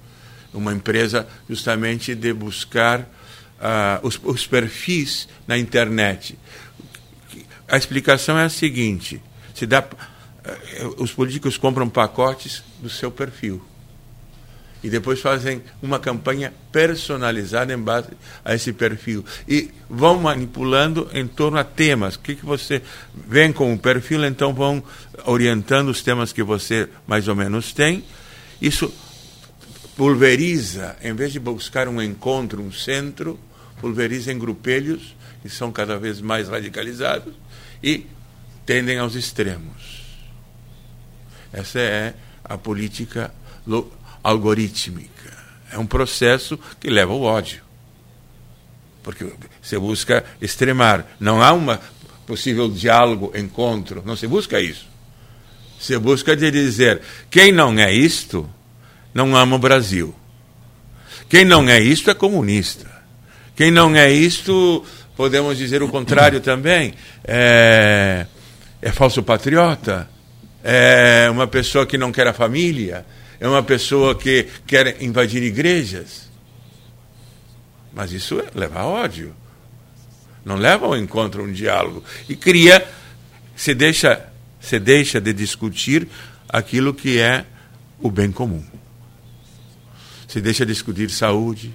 uma empresa justamente de buscar uh, os, os perfis na internet. A explicação é a seguinte: se dá eh, os políticos compram pacotes do seu perfil e depois fazem uma campanha personalizada em base a esse perfil e vão manipulando em torno a temas. O que, que você vem com o perfil, então vão orientando os temas que você mais ou menos tem. Isso pulveriza, em vez de buscar um encontro, um centro, pulveriza em grupelhos que são cada vez mais radicalizados e tendem aos extremos. Essa é a política algorítmica. É um processo que leva ao ódio. Porque você busca extremar. Não há um possível diálogo, encontro. Não se busca isso. Se busca de dizer: quem não é isto, não ama o Brasil. Quem não é isto é comunista. Quem não é isto, podemos dizer o contrário também, é, é falso patriota é uma pessoa que não quer a família, é uma pessoa que quer invadir igrejas. Mas isso leva a ódio. Não leva ao encontro um diálogo. E cria, se deixa, se deixa de discutir aquilo que é o bem comum. Se deixa de discutir saúde,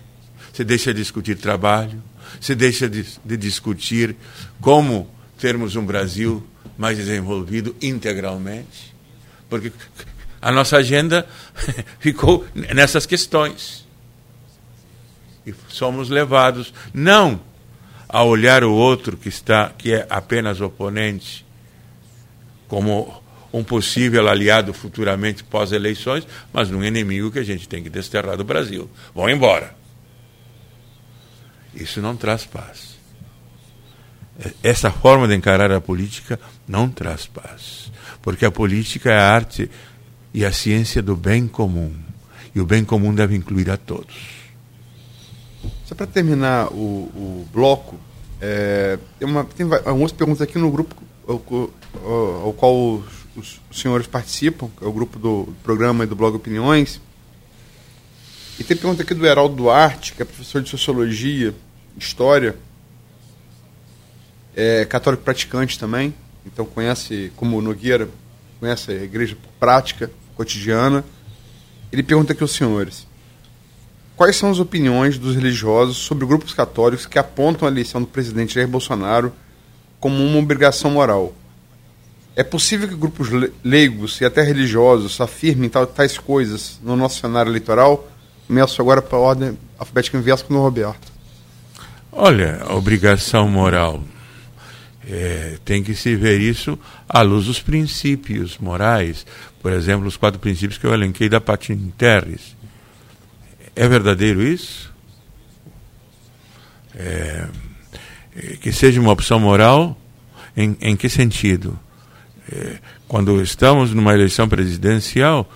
se deixa de discutir trabalho, se deixa de, de discutir como termos um Brasil mais desenvolvido integralmente, porque a nossa agenda ficou nessas questões. E somos levados não a olhar o outro que está que é apenas oponente como um possível aliado futuramente pós-eleições, mas num inimigo que a gente tem que desterrar do Brasil. Vão embora. Isso não traz paz. Essa forma de encarar a política não traz paz. Porque a política é a arte e a ciência do bem comum. E o bem comum deve incluir a todos. Só para terminar o, o bloco, é, tem, uma, tem algumas perguntas aqui no grupo ao, ao, ao qual os, os, senhores participam, é o grupo do, do programa e do blog Opiniões. E tem pergunta aqui do Heraldo Duarte, que é professor de Sociologia, História, é católico praticante também, então conhece, como Nogueira, conhece a igreja por prática cotidiana. Ele pergunta aqui aos senhores: quais são as opiniões dos religiosos sobre grupos católicos que apontam a eleição do presidente Jair Bolsonaro como uma obrigação moral? É possível que grupos leigos e até religiosos afirmem tais coisas no nosso cenário eleitoral? Começo agora para a ordem alfabética inversa com o Roberto. Olha, obrigação moral é, tem que se ver isso à luz dos princípios morais. Por exemplo, os quatro princípios que eu elenquei da Patin Terres. É verdadeiro isso? É, que seja uma opção moral, em, em que sentido? É, quando estamos numa eleição presidencial,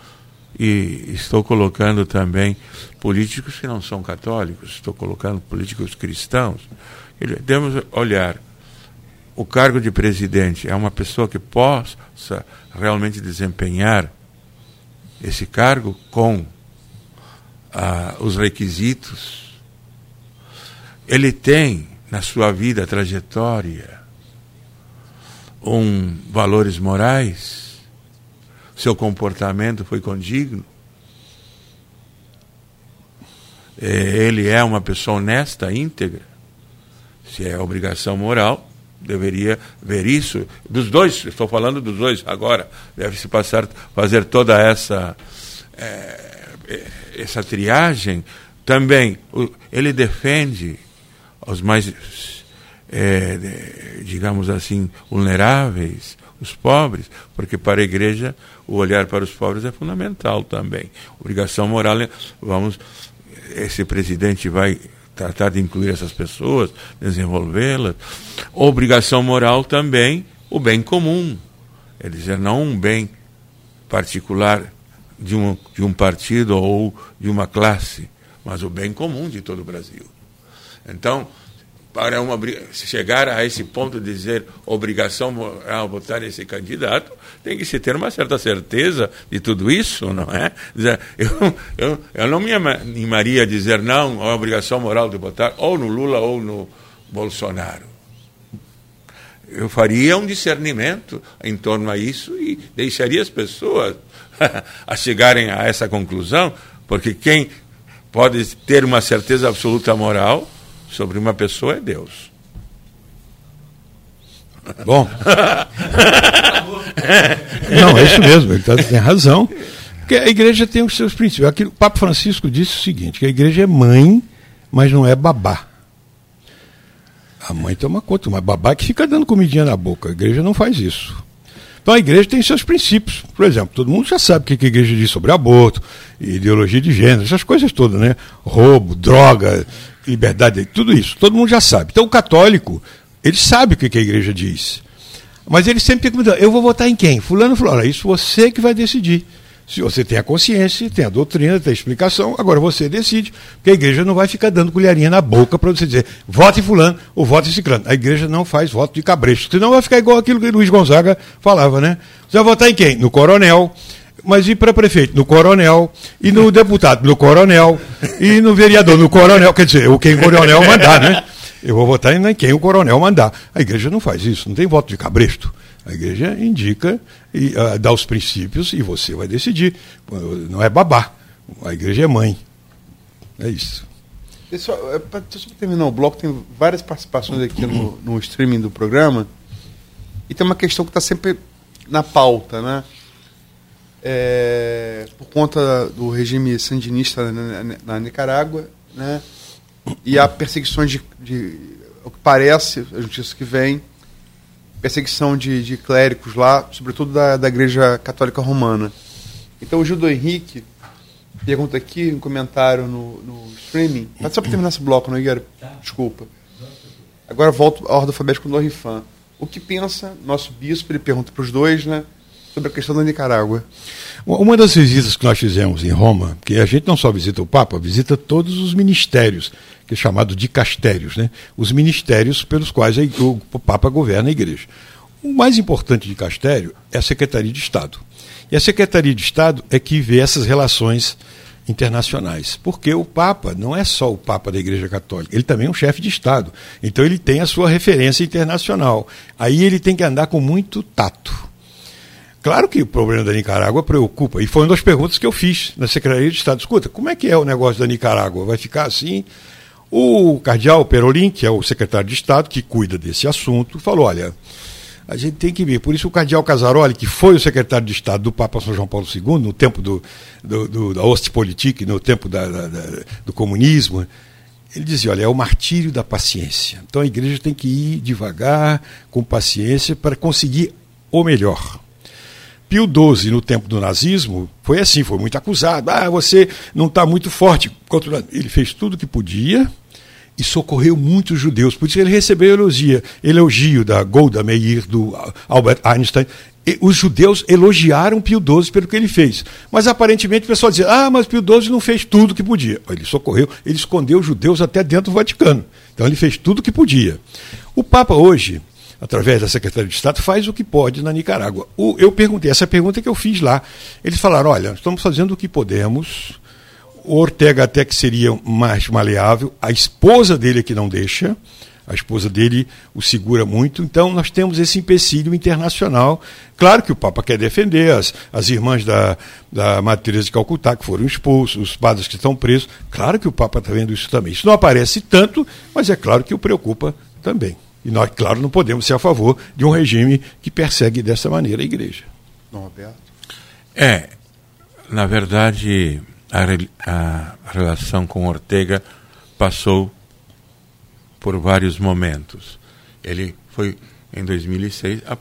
e estou colocando também políticos que não são católicos, estou colocando políticos cristãos. Devemos olhar o cargo de presidente é uma pessoa que possa realmente desempenhar esse cargo com ah, os requisitos. Ele tem na sua vida, trajetória, um valores morais, seu comportamento foi condigno. É, ele é uma pessoa honesta, íntegra. Se é obrigação moral, deveria ver isso. Dos dois, estou falando dos dois agora, deve-se passar fazer toda essa é, essa triagem. Também ele defende os mais, é, digamos assim, vulneráveis, os pobres, porque para a igreja o olhar para os pobres é fundamental também. Obrigação moral, vamos, esse presidente vai tratar de incluir essas pessoas, desenvolvê-las. Obrigação moral também, o bem comum, é dizer, não um bem particular de um, de um partido ou de uma classe, mas o bem comum de todo o Brasil. Então, para uma, chegar a esse ponto de dizer obrigação moral votar esse candidato, tem que se ter uma certa certeza de tudo isso, não é? Eu, eu, eu não me animaria a dizer não, a obrigação moral de votar ou no Lula ou no Bolsonaro. Eu faria um discernimento em torno a isso e deixaria as pessoas a chegarem a essa conclusão, porque quem pode ter uma certeza absoluta moral sobre uma pessoa é Deus. Bom. Não, é isso mesmo, ele tá, tem razão. Porque a igreja tem os seus princípios. Aqui, o Papa Francisco disse o seguinte: que a igreja é mãe, mas não é babá. A mãe toma conta, mas babá que fica dando comidinha na boca. A igreja não faz isso. Então a igreja tem seus princípios. Por exemplo, todo mundo já sabe o que a igreja diz sobre aborto, ideologia de gênero, essas coisas todas, né? Roubo, droga, liberdade, tudo isso. Todo mundo já sabe. Então o católico, ele sabe o que a igreja diz. Mas ele sempre tem que mudar. Eu vou votar em quem? Fulano falou, olha, isso você que vai decidir. Se você tem a consciência, tem a doutrina, tem a explicação, agora você decide, porque a igreja não vai ficar dando colherinha na boca para você dizer vote fulano ou vote ciclano. A igreja não faz voto de cabresto, senão vai ficar igual aquilo que Luiz Gonzaga falava, né? Você vai votar em quem? No coronel, mas e para prefeito? No coronel, e no deputado? No coronel, e no vereador? No coronel, quer dizer, o quem o coronel mandar, né? Eu vou votar em quem o coronel mandar. A igreja não faz isso, não tem voto de cabresto. A igreja indica e uh, dá os princípios e você vai decidir. Não é babá. A igreja é mãe. É isso. Só, é, para terminar o bloco, tem várias participações aqui no, no streaming do programa. E tem uma questão que está sempre na pauta, né? É, por conta do regime sandinista na, na, na, Nicarágua, né? E há perseguições de, de, o que parece, a justiça que vem, perseguição de, de clérigos lá, sobretudo da, da Igreja Católica Romana. Então o Gildo Henrique pergunta aqui, um comentário no, no streaming. Mas só para terminar esse bloco, não, Igueira? Desculpa. Agora volto à ordem alfabética do Rifan. O que pensa nosso bispo, ele pergunta para os dois, né? Sobre a questão da Nicarágua. Uma das visitas que nós fizemos em Roma, que a gente não só visita o Papa, visita todos os ministérios que é chamado de castérios, né? os ministérios pelos quais o Papa governa a igreja. O mais importante de castério é a Secretaria de Estado. E a Secretaria de Estado é que vê essas relações internacionais. Porque o Papa não é só o Papa da Igreja Católica, ele também é um chefe de Estado. Então ele tem a sua referência internacional. Aí ele tem que andar com muito tato. Claro que o problema da Nicarágua preocupa, e foi uma das perguntas que eu fiz na Secretaria de Estado. Escuta, como é que é o negócio da Nicarágua? Vai ficar assim? O cardeal Perolin, que é o secretário de Estado que cuida desse assunto, falou: olha, a gente tem que ver. Por isso, o cardeal Casaroli, que foi o secretário de Estado do Papa São João Paulo II, no tempo do, do, do da Ostpolitik, no tempo da, da, da, do comunismo, ele dizia: olha, é o martírio da paciência. Então a igreja tem que ir devagar, com paciência, para conseguir o melhor. Pio XII, no tempo do nazismo, foi assim, foi muito acusado. Ah, você não está muito forte. Ele fez tudo o que podia e socorreu muitos judeus. Por isso ele recebeu elogio, elogio da Golda Meir, do Albert Einstein. os judeus elogiaram Pio XII pelo que ele fez. Mas aparentemente o pessoal dizia: ah, mas Pio XII não fez tudo o que podia. Ele socorreu, ele escondeu os judeus até dentro do Vaticano. Então ele fez tudo o que podia. O Papa hoje, através da Secretaria de Estado, faz o que pode na Nicarágua. O, eu perguntei, essa pergunta que eu fiz lá. Eles falaram: olha, estamos fazendo o que podemos. O Ortega até que seria mais maleável, a esposa dele é que não deixa a esposa dele o segura muito. Então, nós temos esse empecilho internacional. Claro que o Papa quer defender as, as irmãs da, da Teresa de Calcutá, que foram expulsos, os padres que estão presos. Claro que o Papa está vendo isso também. Isso não aparece tanto, mas é claro que o preocupa também. E nós, claro, não podemos ser a favor de um regime que persegue dessa maneira a igreja. Não, Roberto? É, na verdade, a, a relação com Ortega passou por vários momentos. Ele foi em 2006, a,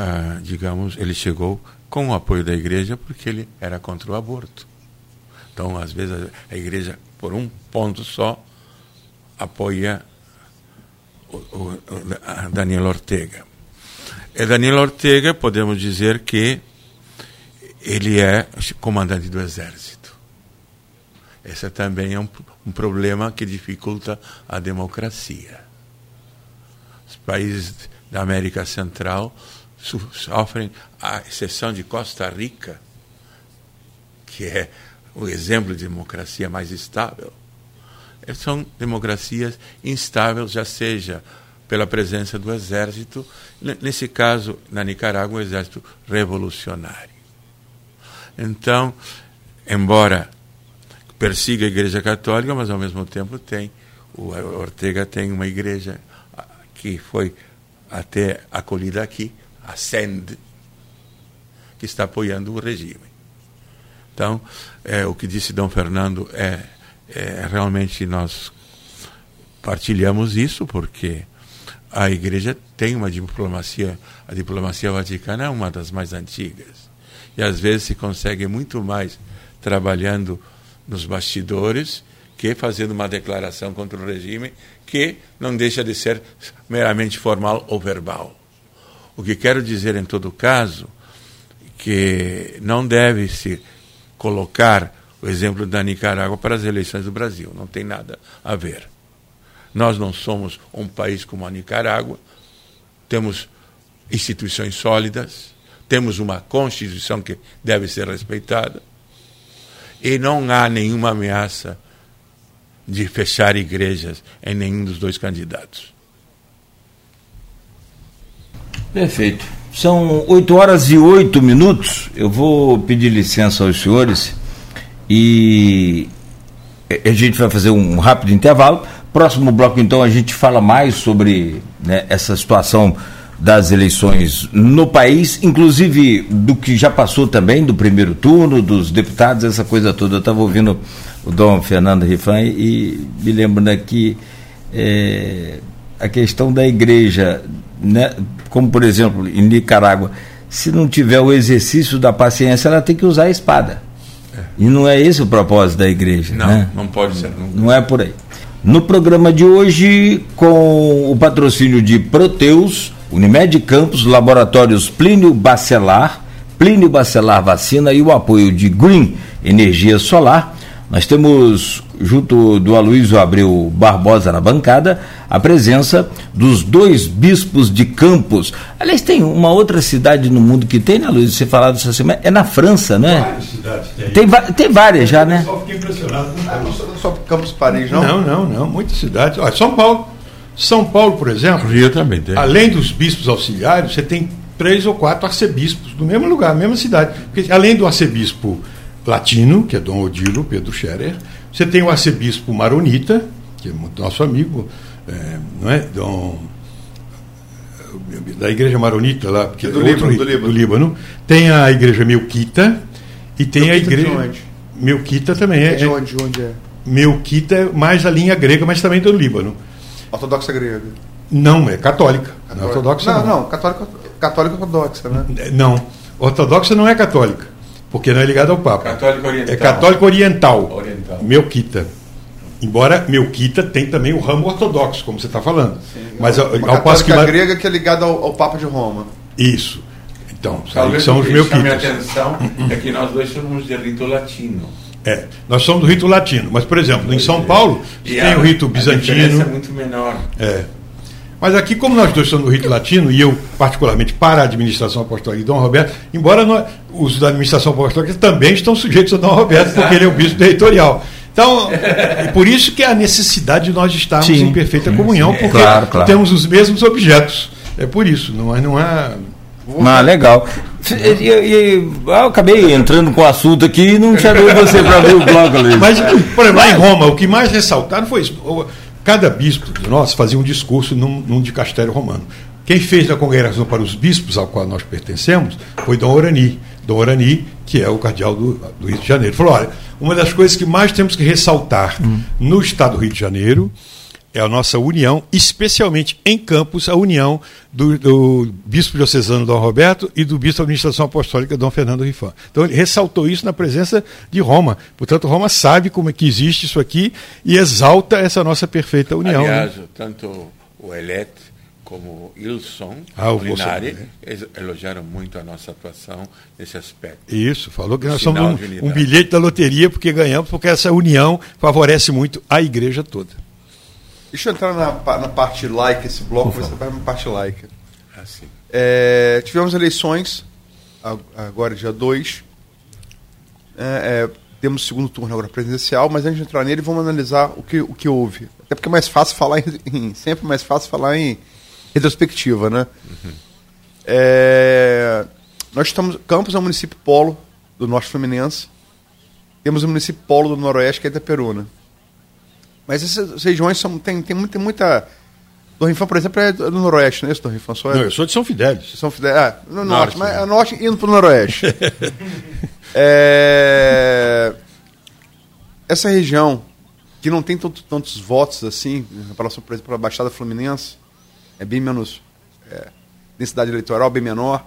a, digamos, ele chegou com o apoio da igreja porque ele era contra o aborto. Então, às vezes, a, a igreja, por um ponto só, apoia o, o, o Daniel Ortega. E Daniel Ortega, podemos dizer que ele é comandante do exército. Esse também é um, um problema que dificulta a democracia. Os países da América Central sofrem, à exceção de Costa Rica, que é o exemplo de democracia mais estável, são democracias instáveis, já seja pela presença do exército, nesse caso, na Nicarágua, o exército revolucionário. Então, embora persiga a Igreja Católica, mas ao mesmo tempo tem o Ortega tem uma igreja que foi até acolhida aqui, a SEND, que está apoiando o regime. Então, é, o que disse Dom Fernando é, é realmente nós partilhamos isso porque a igreja tem uma diplomacia, a diplomacia vaticana é uma das mais antigas. E às vezes se consegue muito mais trabalhando nos bastidores que fazendo uma declaração contra o regime que não deixa de ser meramente formal ou verbal. O que quero dizer em todo caso que não deve se colocar o exemplo da Nicarágua para as eleições do Brasil, não tem nada a ver. Nós não somos um país como a Nicarágua, temos instituições sólidas, temos uma constituição que deve ser respeitada e não há nenhuma ameaça de fechar igrejas em nenhum dos dois candidatos. Perfeito. São 8 horas e 8 minutos. Eu vou pedir licença aos senhores e a gente vai fazer um rápido intervalo. Próximo bloco, então, a gente fala mais sobre né, essa situação das eleições no país, inclusive do que já passou também, do primeiro turno, dos deputados, essa coisa toda. Eu estava ouvindo o Dom Fernando Rifan e me lembrando aqui é, a questão da igreja, né, como por exemplo em Nicarágua, se não tiver o exercício da paciência, ela tem que usar a espada. E não é esse o propósito da igreja. Não, né? não pode ser. Nunca. Não é por aí. No programa de hoje, com o patrocínio de Proteus, Unimed Campos, Laboratórios Plínio Bacelar, Plínio Bacelar Vacina e o apoio de Green Energia Solar. Nós temos, junto do Aloysio Abreu Barbosa na bancada, a presença dos dois bispos de Campos. Aliás, tem uma outra cidade no mundo que tem, né, Luiz? Você falou dessa semana, é na França, né? Várias cidades tem. Tem, tem várias já, né? Só fiquei impressionado. Ah, não, só, só Campos Paris, não? Não, não, não. Muitas cidades. Olha, São Paulo. São Paulo, por exemplo, Rio também tem. além dos bispos auxiliares, você tem três ou quatro arcebispos do mesmo lugar, mesma cidade. Porque, além do arcebispo latino, que é Dom Odilo Pedro Scherer, você tem o arcebispo maronita, que é nosso amigo, é, não é? Dom, da igreja maronita lá, que é do, outro, Líbano, do, Líbano. do Líbano. Tem a igreja Melquita e tem Melquita a igreja. De onde? Melquita também é. é de onde, de onde é? Melquita é mais a linha grega, mas também do Líbano. Ortodoxa grega. Não, é católica. católica. Não é ortodoxa. Não, não, não católica, católica ortodoxa, né? Não. Ortodoxa não é católica, porque não é ligada ao Papa. Católica oriental. É católica oriental. Oriental. Melquita. Embora Melquita tem também o ramo ortodoxo, como você está falando. Sim, Mas ao, ao passo que grega que é ligada ao, ao Papa de Roma. Isso. Então, são os meus A atenção é que nós dois somos de rito latino. É, nós somos do rito latino, mas, por exemplo, em São Paulo, tem a, o rito bizantino. A é muito menor. É. Mas aqui, como nós dois somos do rito latino, e eu, particularmente, para a administração apostólica e Dom Roberto, embora nós, os da administração apostólica também estão sujeitos a Dom Roberto, Exato. porque ele é o bispo territorial. Então, é por isso que é a necessidade de nós estarmos Sim. em perfeita comunhão, porque claro, claro. temos os mesmos objetos. É por isso, não é, não é ah, legal. E, e, eu acabei entrando com o assunto aqui e não chamei você para ver o blog ali. Mas, por exemplo, lá em Roma, o que mais ressaltaram foi isso. Cada bispo de nós fazia um discurso num, num de castelo romano. Quem fez a congregação para os bispos ao qual nós pertencemos foi Dom Orani. Dom Orani, que é o cardeal do, do Rio de Janeiro. Falou: olha, uma das coisas que mais temos que ressaltar hum. no estado do Rio de Janeiro é a nossa união, especialmente em Campos, a união do, do bispo diocesano Dom Roberto e do bispo da administração apostólica Dom Fernando Rifan. Então ele ressaltou isso na presença de Roma. Portanto, Roma sabe como é que existe isso aqui e exalta essa nossa perfeita união. Aliás, né? tanto o Elet como Ilson ah, Molinari elogiaram muito a nossa atuação nesse aspecto. Isso, falou que nós somos um, um bilhete da loteria porque ganhamos, porque essa união favorece muito a igreja toda. Deixa eu entrar na, na parte like, esse bloco vai ser na parte like. Assim. É, tivemos eleições, agora dia 2. É, é, temos o segundo turno agora presidencial, mas antes de entrar nele, vamos analisar o que, o que houve. Até porque é mais fácil falar em, em sempre mais fácil falar em retrospectiva, né? Uhum. É, nós estamos. Campos é um município polo do norte fluminense. Temos o um município polo do noroeste, que é Itaperuna. Mas essas regiões são, tem, tem, muita, muita. Dom Rifão, por exemplo, é do Noroeste, não é isso, Dom Rifão? Só é... Não, eu sou de São Fidélis. São Fidélis, ah, no Norte, norte mas é Norte indo para o Noroeste. é... Essa região, que não tem tanto, tantos votos assim, em relação, por exemplo, à Baixada Fluminense, é bem menos. É, densidade eleitoral bem menor.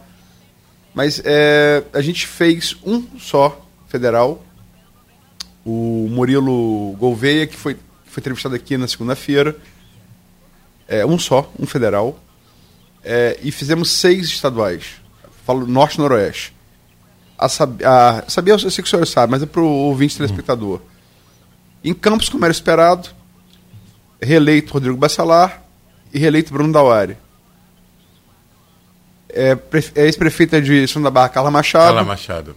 Mas é, a gente fez um só federal, o Murilo Gouveia, que foi foi entrevistado aqui na segunda-feira. É, um só, um federal. É, e fizemos seis estaduais. Falo norte e noroeste. A, sab a, sabia, eu sei que o senhor sabe, mas é para o ouvinte telespectador. Em Campos, como era esperado, reeleito Rodrigo Bacelar e reeleito Bruno Dauari. É, é ex-prefeita de São da Barra, Carla Machado. Carla Machado.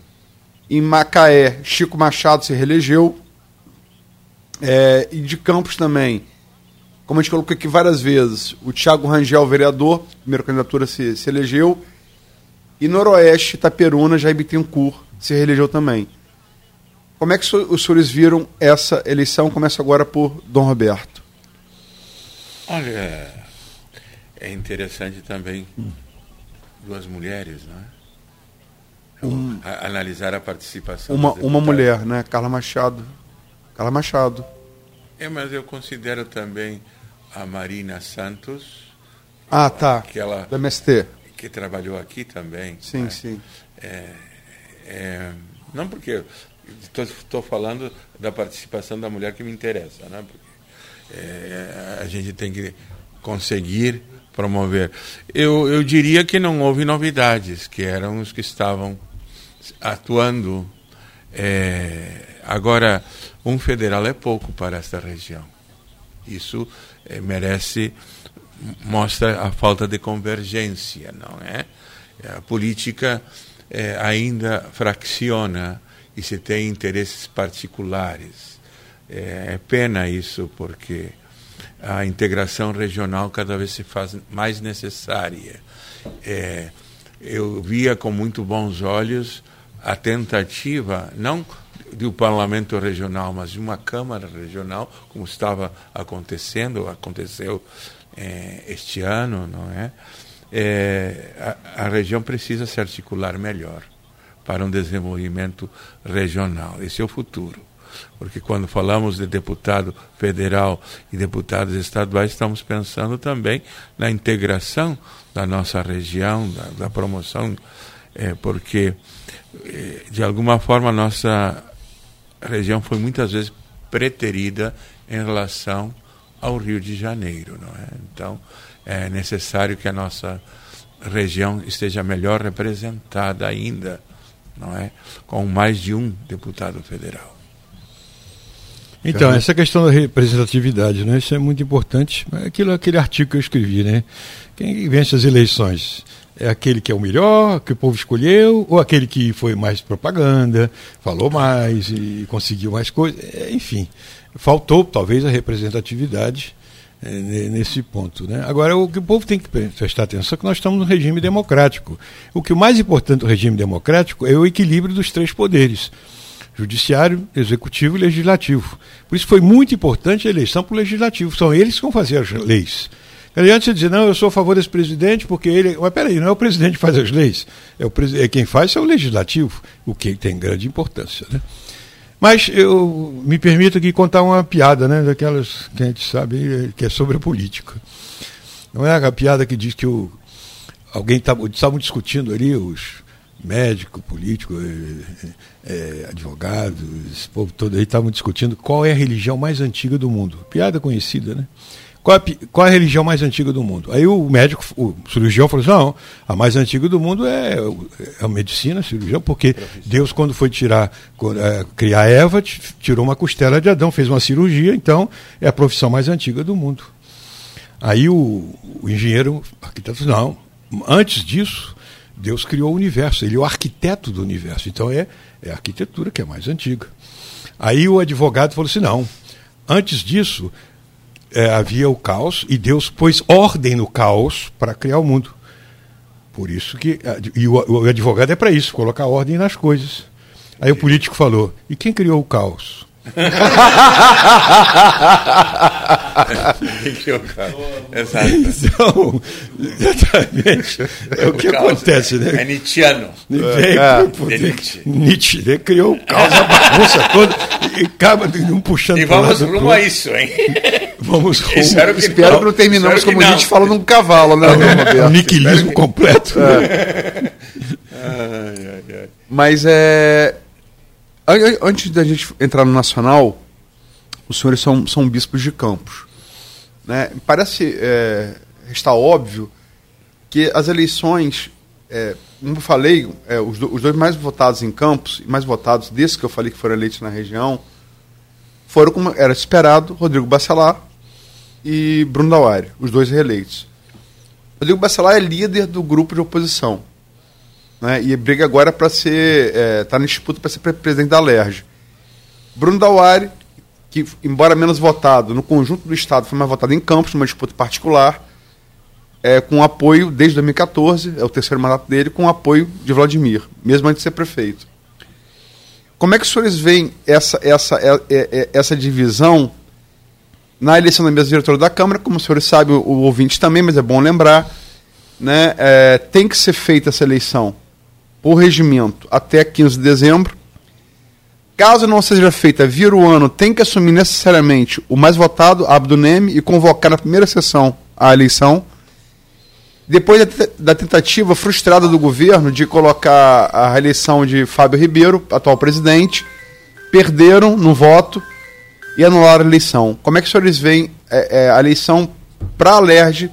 Em Macaé, Chico Machado se reelegeu. É, e de Campos também, como a gente colocou aqui várias vezes, o Tiago Rangel, vereador, primeira candidatura se, se elegeu, e Noroeste, Itaperuna, Jair Bittencourt se reelegeu também. Como é que os senhores viram essa eleição? Começa agora por Dom Roberto. Olha, é interessante também duas mulheres, não é? Um, a, analisar a participação. Uma, uma mulher, né? Carla Machado Carla Machado. É, mas eu considero também a Marina Santos. Ah, tá. Que ela, do MST. Que trabalhou aqui também. Sim, né? sim. É, é, não porque estou falando da participação da mulher que me interessa, né? Porque é, a gente tem que conseguir promover. Eu, eu diria que não houve novidades, que eram os que estavam atuando. Agora, um federal é pouco para esta região. Isso é, merece, mostra a falta de convergência, não é? A política é, ainda fracciona e se tem interesses particulares. É, é pena isso, porque a integração regional cada vez se faz mais necessária. É, eu via com muito bons olhos a tentativa, não do parlamento regional, mas de uma Câmara regional, como estava acontecendo, aconteceu é, este ano, não é? é a, a, região precisa se articular melhor para um desenvolvimento regional. Esse é o futuro. Porque quando falamos de deputado federal e deputados estaduais, estamos pensando também na integração da nossa região, da, da promoção, é, porque de alguma forma a nossa a região foi muitas vezes preterida em relação ao Rio de Janeiro, não é? Então é necessário que a nossa região esteja melhor representada ainda, não é? Com mais de um deputado federal. Então, essa questão da representatividade, né? Isso é muito importante. Aquilo, aquele artigo que eu escrevi, né? Quem vence as eleições é aquele que é o melhor, que o povo escolheu, ou aquele que foi mais propaganda, falou mais e conseguiu mais coisas. É, enfim, faltou talvez a representatividade é, nesse ponto. Né? Agora, o que o povo tem que prestar atenção é que nós estamos num regime democrático. O que o mais importante do regime democrático é o equilíbrio dos três poderes judiciário, executivo e legislativo. Por isso foi muito importante a eleição para o legislativo. São eles que vão fazer as leis. Não adianta você dizer, não, eu sou a favor desse presidente porque ele. Mas peraí, não é o presidente que faz as leis. É, o é quem faz é o legislativo, o que tem grande importância. Né? Mas eu me permito aqui contar uma piada, né? Daquelas que a gente sabe que é sobre a política. Não é a piada que diz que o, alguém estava estavam discutindo ali, os médico, político, é, é, advogados, esse povo todo aí estavam discutindo qual é a religião mais antiga do mundo. Piada conhecida, né? Qual a, qual a religião mais antiga do mundo? Aí o médico, o cirurgião falou assim, não, a mais antiga do mundo é, é a medicina, a cirurgião, porque Deus quando foi tirar, é, criar Eva, tirou uma costela de Adão, fez uma cirurgia, então é a profissão mais antiga do mundo. Aí o, o engenheiro, arquiteto, não, antes disso, Deus criou o universo, ele é o arquiteto do universo, então é, é a arquitetura que é mais antiga. Aí o advogado falou assim: não, antes disso é, havia o caos e Deus pôs ordem no caos para criar o mundo. Por isso que. E o, o advogado é para isso, colocar ordem nas coisas. Aí o político falou: e quem criou o caos? Exato. Então, exatamente. É o que o acontece, né? É Nietzscheano. É, poder, Nietzsche. Nietzsche né? criou o caos, a bagunça toda, e acaba um puxando E vamos rumo a isso, hein? Vamos rumo. Espero que, Espero que não terminamos como a gente fala num cavalo, né? É, um niquilismo completo. É. ai, ai, ai. Mas é Antes da gente entrar no Nacional, os senhores são, são bispos de campos. Né? Parece é, está óbvio que as eleições, é, como eu falei, é, os, do, os, dois mais votados em Campos, mais votados desses que eu falei que foram eleitos na região, foram como era esperado, Rodrigo Bacelar e Bruno Dauari, os dois reeleitos. Rodrigo Bacelar é líder do grupo de oposição né, e briga agora para ser. está é, tá na disputa para ser presidente da LERJ. Bruno Dauari, que, embora menos votado no conjunto do Estado, foi mais votado em Campos, numa disputa particular, é, com apoio desde 2014, é o terceiro mandato dele, com apoio de Vladimir, mesmo antes de ser prefeito. Como é que os senhores veem essa, essa, é, é, é essa divisão na eleição da mesa diretora da Câmara? Como os senhores sabem, o, o ouvinte também, mas é bom lembrar, né, é, tem que ser feita essa eleição por regimento até 15 de dezembro. Caso não seja feita vira o ano, tem que assumir necessariamente o mais votado, Abduneme, e convocar na primeira sessão a eleição. Depois da tentativa frustrada do governo de colocar a reeleição de Fábio Ribeiro, atual presidente, perderam no voto e anularam a eleição. Como é que os senhores veem é, é, a eleição para a LERJ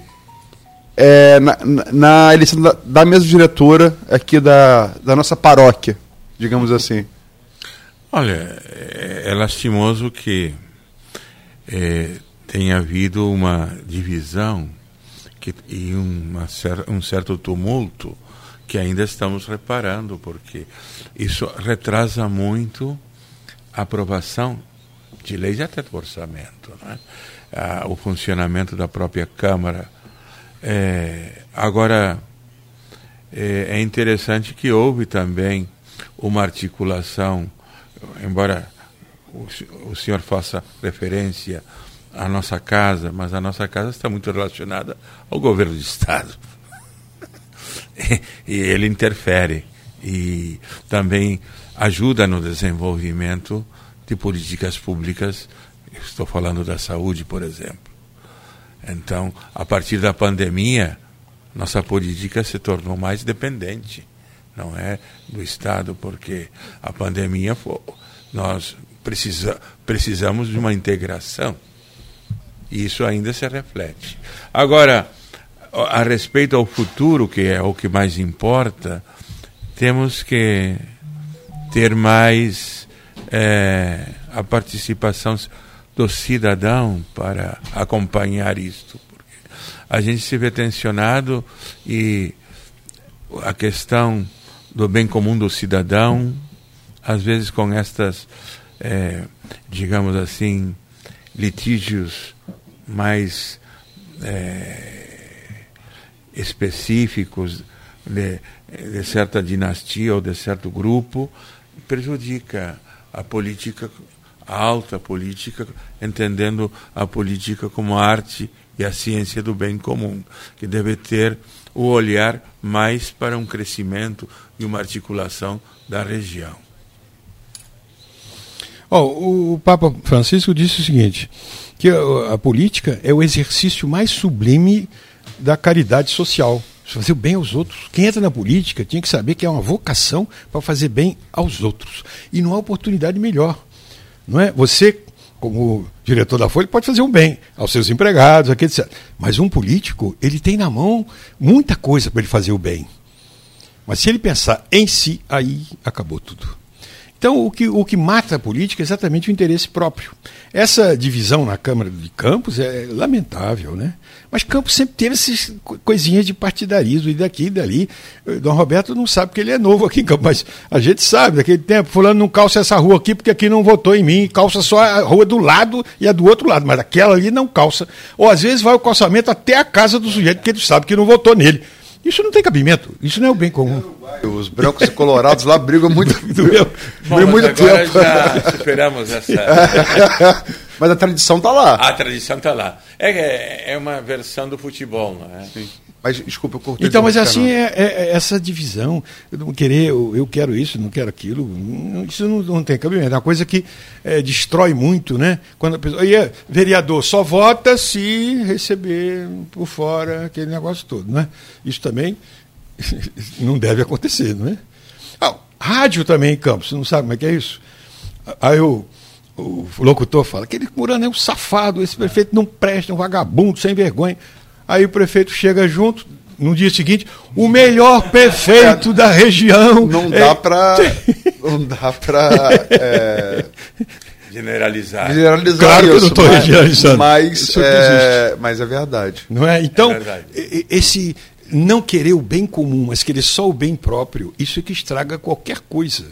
é, na, na, eleição da, da mesa diretora aqui da, da nossa paróquia, digamos assim? Olha, é, é lastimoso que é, tenha havido uma divisão que, e uma, um certo tumulto que ainda estamos reparando, porque isso retrasa muito a aprovação de leis até do orçamento, né? ah, o funcionamento da própria Câmara é, agora, é, é, interessante que houve também uma articulação, embora o, senhor faça referência à nossa casa, mas a nossa casa está muito relacionada ao governo do Estado. e, e ele interfere e também ajuda no desenvolvimento de políticas públicas. Estou falando da saúde, por exemplo. Então, a partir da pandemia, nossa política se tornou mais dependente, não é do Estado, porque a pandemia foi, nós precisa, precisamos de uma integração. E isso ainda se reflete. Agora, a respeito ao futuro, que é o que mais importa, temos que ter mais é, a participação do cidadão para acompanhar isto. Porque a gente se vê tensionado e a questão do bem comum do cidadão, às vezes com estas, é, digamos assim, litígios mais é, específicos de, de certa dinastia ou de certo grupo, prejudica a política, a alta política, entendendo a política como a arte e a ciência do bem comum, que deve ter o olhar mais para um crescimento e uma articulação da região. Oh, o Papa Francisco disse o seguinte: que a, a política é o exercício mais sublime da caridade social fazer o bem aos outros. Quem entra na política tinha que saber que é uma vocação para fazer bem aos outros. E não há oportunidade melhor. Não é? Você, como diretor da Folha, pode fazer um bem aos seus empregados, aqui, etc. Mas um político, ele tem na mão muita coisa para ele fazer o bem. Mas se ele pensar em si, aí acabou tudo. Então, o que, o que mata a política é exatamente o interesse próprio. Essa divisão na Câmara de Campos é lamentável, né? Mas Campos sempre teve essas coisinhas de partidarismo, e daqui e dali. Dom Roberto não sabe que ele é novo aqui em Campos, mas a gente sabe, daquele tempo, fulano não calça essa rua aqui porque aqui não votou em mim, calça só a rua do lado e a do outro lado, mas aquela ali não calça. Ou às vezes vai o calçamento até a casa do sujeito, porque ele sabe que não votou nele. Isso não tem cabimento, isso não é o bem comum. Os brancos e colorados lá brigam muito, Bom, muito tempo. Já superamos essa. mas a tradição está lá. A tradição está lá. É, é uma versão do futebol, não é? Sim. Mas, desculpa, eu cortei. Então, mas assim, é, é, é, essa divisão, eu não querer, eu, eu, quero isso, não quero aquilo, isso não, não tem cabimento. É uma coisa que é, destrói muito, né? Quando a pessoa. E vereador só vota se receber por fora aquele negócio todo, né? Isso também não deve acontecer, não é? Ah, rádio também, Campos, você não sabe como é que é isso? Aí o, o locutor fala: aquele Murano é um safado, esse prefeito não presta, é um vagabundo, sem vergonha. Aí o prefeito chega junto, no dia seguinte, o melhor prefeito da região. Não dá é... para. Não dá para. É... Generalizar. Generalizar claro isso, que eu não estou generalizando. Mas, é, mas é verdade. Não é? Então, é esse não querer o bem comum, mas querer só o bem próprio, isso é que estraga qualquer coisa.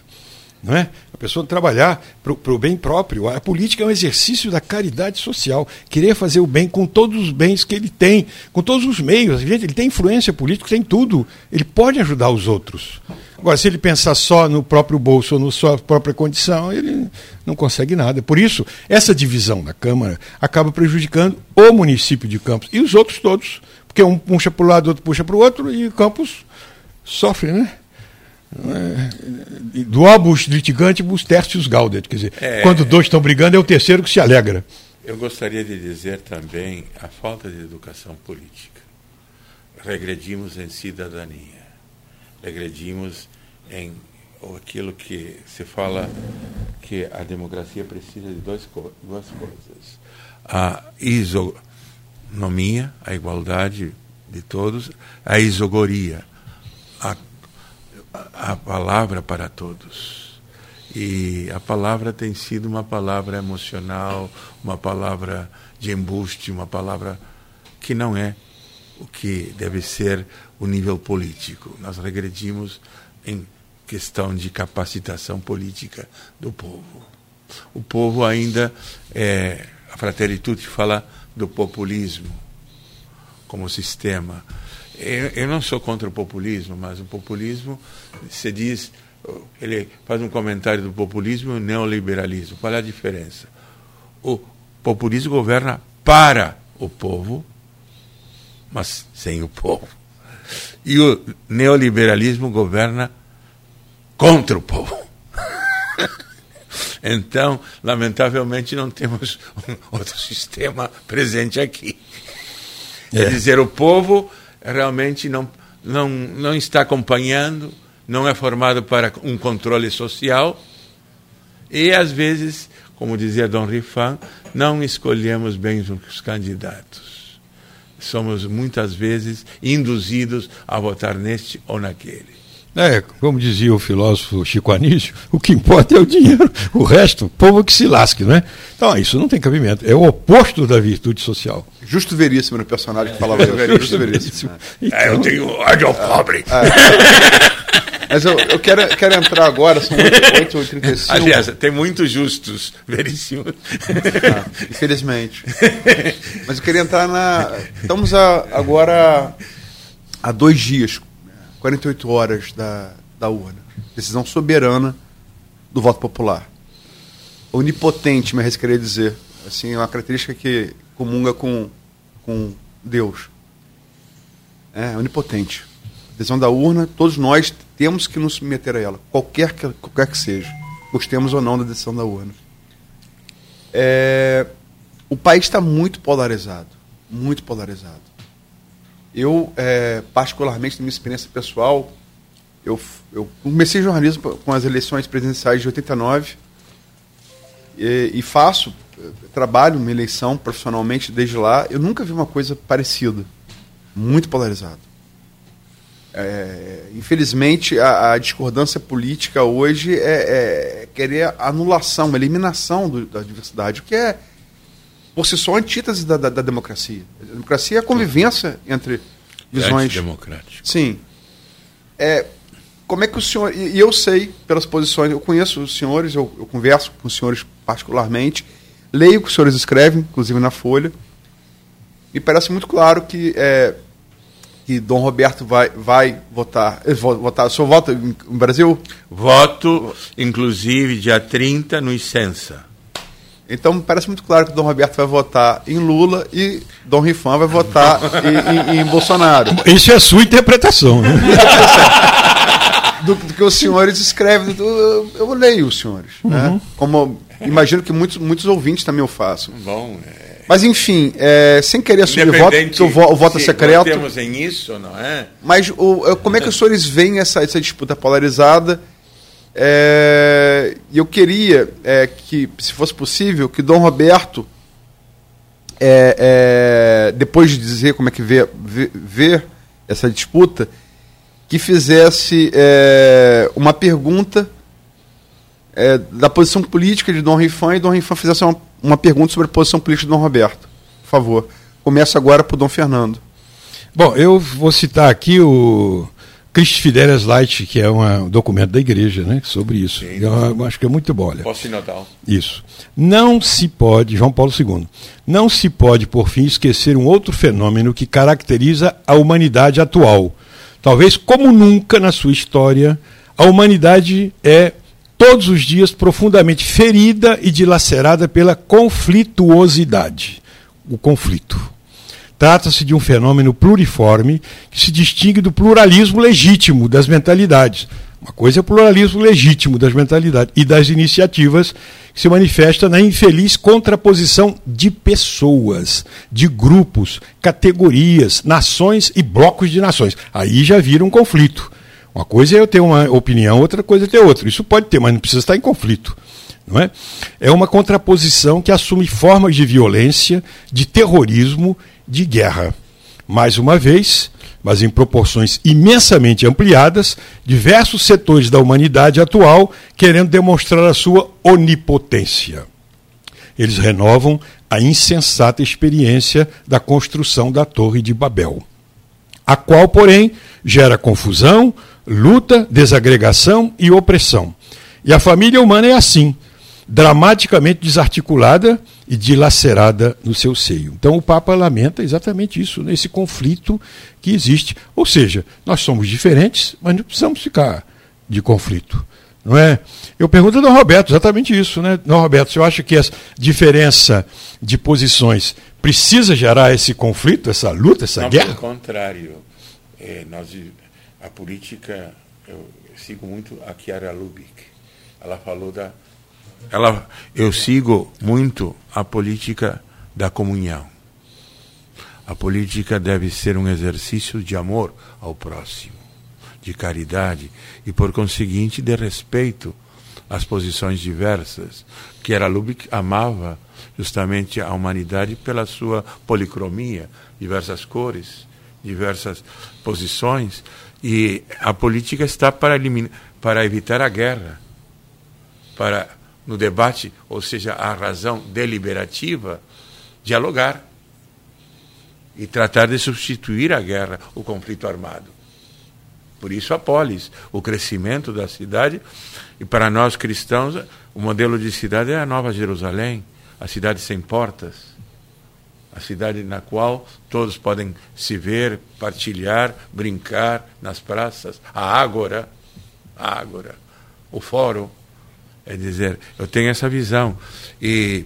Não é? A pessoa trabalhar para o bem próprio. A política é um exercício da caridade social. Querer fazer o bem com todos os bens que ele tem, com todos os meios. Gente, ele tem influência política, tem tudo. Ele pode ajudar os outros. Agora, se ele pensar só no próprio bolso ou na sua própria condição, ele não consegue nada. Por isso, essa divisão da Câmara acaba prejudicando o município de Campos e os outros todos. Porque um puxa para o lado, outro puxa para o outro, e Campos sofre, né? É, do obus litigantibus tertius gaudet, quer dizer, é, quando dois estão brigando é o terceiro que se alegra. Eu gostaria de dizer também a falta de educação política. Regredimos em cidadania, regredimos em aquilo que se fala que a democracia precisa de dois, duas coisas: a isonomia, a igualdade de todos, a isogoria, a palavra para todos. E a palavra tem sido uma palavra emocional, uma palavra de embuste, uma palavra que não é o que deve ser o nível político. Nós regredimos em questão de capacitação política do povo. O povo ainda, é, a Fratelli Tutti fala do populismo como sistema. Eu, eu não sou contra o populismo, mas o populismo se diz, ele faz um comentário do populismo e o neoliberalismo. Qual é a diferença? O populismo governa para o povo, mas sem o povo. E o neoliberalismo governa contra o povo. Então, lamentavelmente, não temos um outro sistema presente aqui. É. Quer dizer, o povo realmente não, não, não está acompanhando, não é formado para um controle social e, às vezes, como dizia Dom Rifan, não escolhemos bem os candidatos. somos muitas vezes induzidos a votar neste ou naquele. É, como dizia o filósofo Chico Anísio, o que importa é o dinheiro, o resto, o povo que se lasque, não é? Então, isso não tem cabimento, é o oposto da virtude social. Justo Veríssimo no personagem que falava é, Justo, Justo Veríssimo. Então, é, eu tenho ódio ao pobre. É, mas eu, eu quero, quero entrar agora, são 8 h 35 Aliás, tem muitos justos, Veríssimo. Ah, infelizmente. Mas eu queria entrar na. Estamos a, agora há dois dias 48 horas da, da urna. Decisão soberana do voto popular. Onipotente, me arriscaria dizer. Assim, é uma característica que comunga com, com Deus. É, onipotente. Decisão da urna, todos nós temos que nos submeter a ela, qualquer que, qualquer que seja. Gostemos ou não da decisão da urna. É, o país está muito polarizado. Muito polarizado. Eu, é, particularmente, na minha experiência pessoal, eu, eu comecei jornalismo com as eleições presidenciais de 89 e, e faço, trabalho uma eleição profissionalmente desde lá. Eu nunca vi uma coisa parecida. Muito polarizado. É, infelizmente, a, a, discordância política hoje é, é querer anulação, eliminação do, da diversidade, o que é por si só, antítese da, da, da democracia. A democracia é a convivência entre visões. democrático. Sim. É, como é que o senhor. E, eu sei, pelas posições, eu conheço os senhores, eu, eu converso com os senhores particularmente, leio o que os senhores escrevem, inclusive na Folha. Me parece muito claro que, é, que Dom Roberto vai, vai votar. Eh, votar. O senhor vota no Brasil? Voto, inclusive, dia 30 no Icensa. Então parece muito claro que o Dom Roberto vai votar em Lula e Dom Rifan vai votar em, em, em, Bolsonaro. Isso é a sua interpretação, né? do, do, que os senhores escrevem. Eu, eu leio os senhores. Né? Uhum. Né? Como imagino que muitos, muitos ouvintes também o façam. Bom, é... Mas enfim, é, sem querer assumir voto, que o, o voto é secreto. temos em isso, não é? Mas o, como é que os senhores veem essa, essa disputa polarizada? É, eu queria é, que, se fosse possível, que Dom Roberto, é, é depois de dizer como é que vê, vê, vê essa disputa, que fizesse é, uma pergunta é, da posição política de Dom Rifan e Dom Rifan fizesse uma, uma pergunta sobre a posição política de Dom Roberto. Por favor. Começa agora por Dom Fernando. Bom, eu vou citar aqui o Christ Fidelis Light, que é um documento da igreja né, sobre isso. Sim, eu acho que é muito bom. Posse natal. Isso. Não se pode, João Paulo II, não se pode, por fim, esquecer um outro fenômeno que caracteriza a humanidade atual. Talvez como nunca na sua história, a humanidade é todos os dias profundamente ferida e dilacerada pela conflituosidade. O conflito. Trata-se de um fenômeno pluriforme que se distingue do pluralismo legítimo das mentalidades. Uma coisa é o pluralismo legítimo das mentalidades e das iniciativas que se manifesta na infeliz contraposição de pessoas, de grupos, categorias, nações e blocos de nações. Aí já vira um conflito. Uma coisa é eu ter uma opinião, outra coisa é ter outra. Isso pode ter, mas não precisa estar em conflito. Não é? é uma contraposição que assume formas de violência, de terrorismo de guerra. Mais uma vez, mas em proporções imensamente ampliadas, diversos setores da humanidade atual querendo demonstrar a sua onipotência. Eles renovam a insensata experiência da construção da Torre de Babel, a qual, porém, gera confusão, luta, desagregação e opressão. E a família humana é assim, dramaticamente desarticulada e dilacerada no seu seio. Então o Papa lamenta exatamente isso, nesse conflito que existe. Ou seja, nós somos diferentes, mas não precisamos ficar de conflito. Não é? Eu pergunto ao Dom Roberto exatamente isso, né? Dom Roberto, você acha que a diferença de posições precisa gerar esse conflito, essa luta, essa não, guerra? Pelo contrário. É, nós, a política, eu sigo muito a Chiara Lubick. Ela falou da ela, eu sigo muito a política da comunhão. A política deve ser um exercício de amor ao próximo, de caridade e, por conseguinte, de respeito as posições diversas. Kiera Lubick amava justamente a humanidade pela sua policromia, diversas cores, diversas posições, e a política está para, eliminar, para evitar a guerra, para, no debate, ou seja, a razão deliberativa, dialogar e tratar de substituir a guerra, o conflito armado. Por isso a polis, o crescimento da cidade, e para nós cristãos, o modelo de cidade é a Nova Jerusalém, a cidade sem portas, a cidade na qual todos podem se ver, partilhar, brincar nas praças, a ágora, a ágora, o fórum. É dizer, eu tenho essa visão. E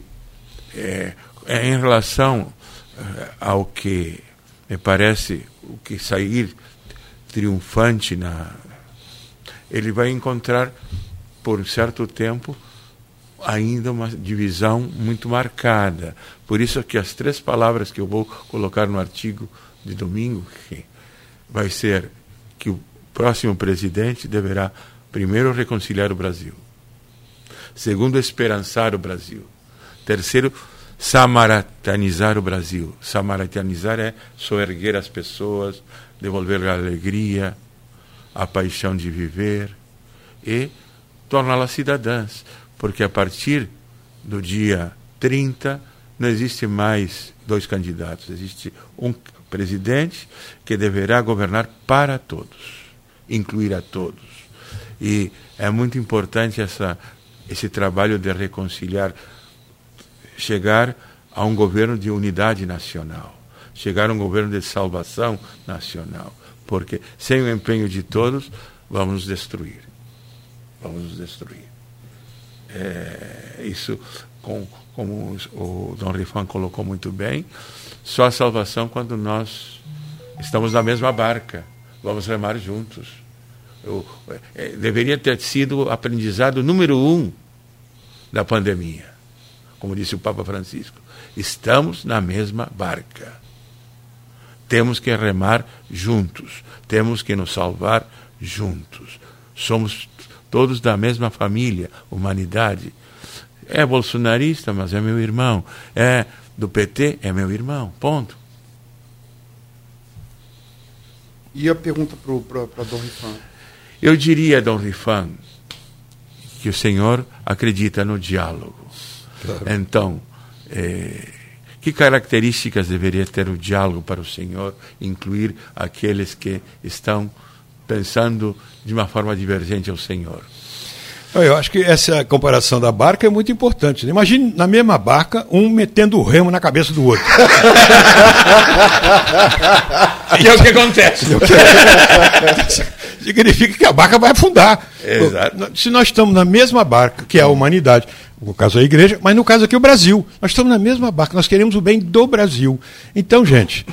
é, é em relação é, ao que me parece o que sair triunfante na ele vai encontrar por um certo tempo ainda uma divisão muito marcada. Por isso que as três palavras que eu vou colocar no artigo de domingo, que vai ser que o próximo presidente deverá primeiro reconciliar o Brasil, segundo esperançar o Brasil, terceiro samaritanizar o Brasil. Samaritanizar é soerguer as pessoas, devolver a alegria, a paixão de viver e torná-las cidadãs porque a partir do dia 30 não existe mais dois candidatos, existe um presidente que deverá governar para todos, incluir a todos. E é muito importante essa, esse trabalho de reconciliar, chegar a um governo de unidade nacional, chegar a um governo de salvação nacional, porque sem o empenho de todos, vamos nos destruir. Vamos nos destruir. É, isso, com, como o Dom Rifan colocou muito bem, só a salvação quando nós estamos na mesma barca, vamos remar juntos. Eu, é, deveria ter sido o aprendizado número um da pandemia, como disse o Papa Francisco. Estamos na mesma barca. Temos que remar juntos, temos que nos salvar juntos. Somos todos da mesma família, humanidade. É bolsonarista, mas é meu irmão. É do PT, é meu irmão. Ponto. E a pergunta para Dom Rifan? Eu diria, Dom Rifan, que o senhor acredita no diálogo. Claro. Então, é, que características deveria ter o diálogo para o senhor incluir aqueles que estão pensando de uma forma divergente ao Senhor. Eu acho que essa comparação da barca é muito importante. Imagine na mesma barca, um metendo o remo na cabeça do outro. e é o que acontece. Significa que a barca vai afundar. Exato. Se nós estamos na mesma barca, que é a humanidade, no caso a igreja, mas no caso aqui o Brasil, nós estamos na mesma barca, nós queremos o bem do Brasil. Então, gente,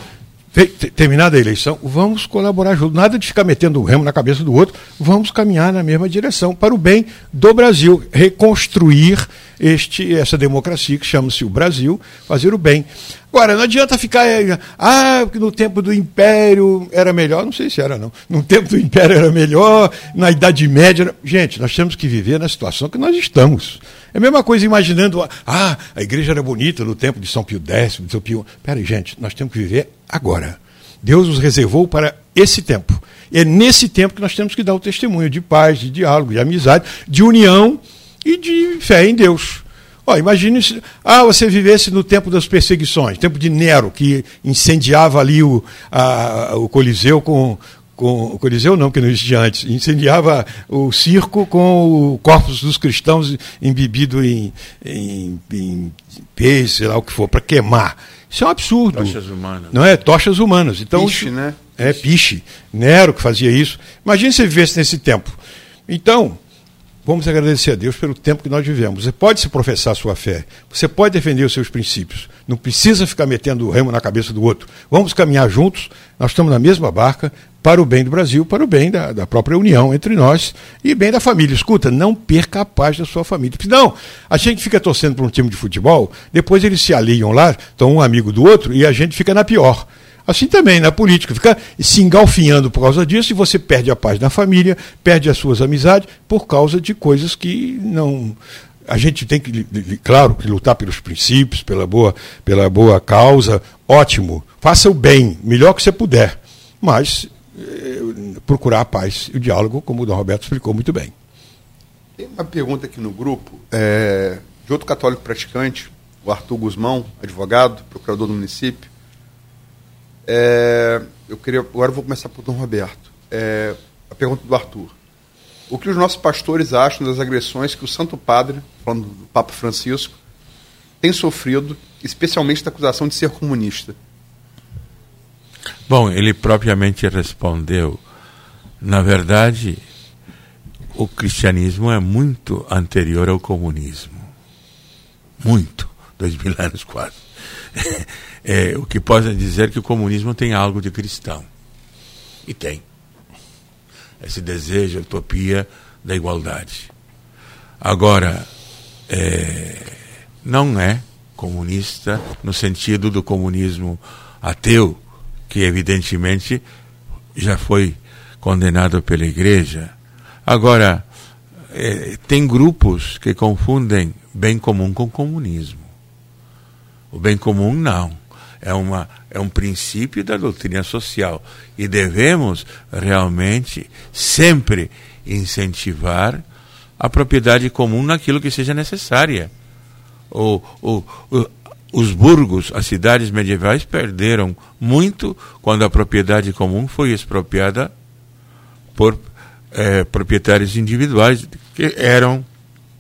terminada a eleição, vamos colaborar junto. Nada de ficar metendo o remo na cabeça do outro, vamos caminhar na mesma direção para o bem do Brasil, reconstruir este, essa democracia que chama-se o Brasil, fazer o bem. Agora, não adianta ficar. Eh, ah, no tempo do Império era melhor. Não sei se era, não. No tempo do Império era melhor, na Idade Média. Gente, nós temos que viver na situação que nós estamos. É a mesma coisa imaginando, ah, a igreja era bonita no tempo de São Pio X, de São Pio. Peraí, gente, nós temos que viver agora. Deus nos reservou para esse tempo. É nesse tempo que nós temos que dar o testemunho de paz, de diálogo, de amizade, de união e de fé em Deus. Oh, imagine se ah, você vivesse no tempo das perseguições, tempo de Nero, que incendiava ali o, a, o Coliseu com, com o Coliseu não, que não existia antes, incendiava o circo com o corpos dos cristãos embebido em, em, em peixe, sei lá o que for, para queimar. Isso é um absurdo. Tochas humanas. Não é? Tochas humanas. Então, piche, né? É, piche. Nero que fazia isso. Imagine se vivesse nesse tempo. Então, Vamos agradecer a Deus pelo tempo que nós vivemos. Você pode se professar sua fé, você pode defender os seus princípios, não precisa ficar metendo o remo na cabeça do outro. Vamos caminhar juntos, nós estamos na mesma barca, para o bem do Brasil, para o bem da, da própria união entre nós e bem da família. Escuta, não perca a paz da sua família. Não, a gente fica torcendo para um time de futebol, depois eles se aliam lá, estão um amigo do outro e a gente fica na pior. Assim também na política, fica se engalfinhando por causa disso e você perde a paz na família, perde as suas amizades por causa de coisas que não. A gente tem que, claro, lutar pelos princípios, pela boa, pela boa causa, ótimo. Faça o bem, melhor que você puder. Mas eh, procurar a paz e o diálogo, como o Dom Roberto explicou muito bem. Tem uma pergunta aqui no grupo é, de outro católico praticante, o Arthur Guzmão, advogado, procurador do município. É, eu queria, agora eu vou começar por Dom Roberto. É, a pergunta do Arthur. O que os nossos pastores acham das agressões que o Santo Padre, falando do Papa Francisco, tem sofrido, especialmente da acusação de ser comunista? Bom, ele propriamente respondeu. Na verdade, o cristianismo é muito anterior ao comunismo. Muito. Dois mil anos quase. É, o que pode dizer que o comunismo tem algo de cristão. E tem. Esse desejo, a utopia da igualdade. Agora, é, não é comunista no sentido do comunismo ateu, que evidentemente já foi condenado pela igreja. Agora, é, tem grupos que confundem bem comum com comunismo. O bem comum não. É, uma, é um princípio da doutrina social. E devemos realmente sempre incentivar a propriedade comum naquilo que seja necessária. O, o, o, os burgos, as cidades medievais, perderam muito quando a propriedade comum foi expropriada por é, proprietários individuais que eram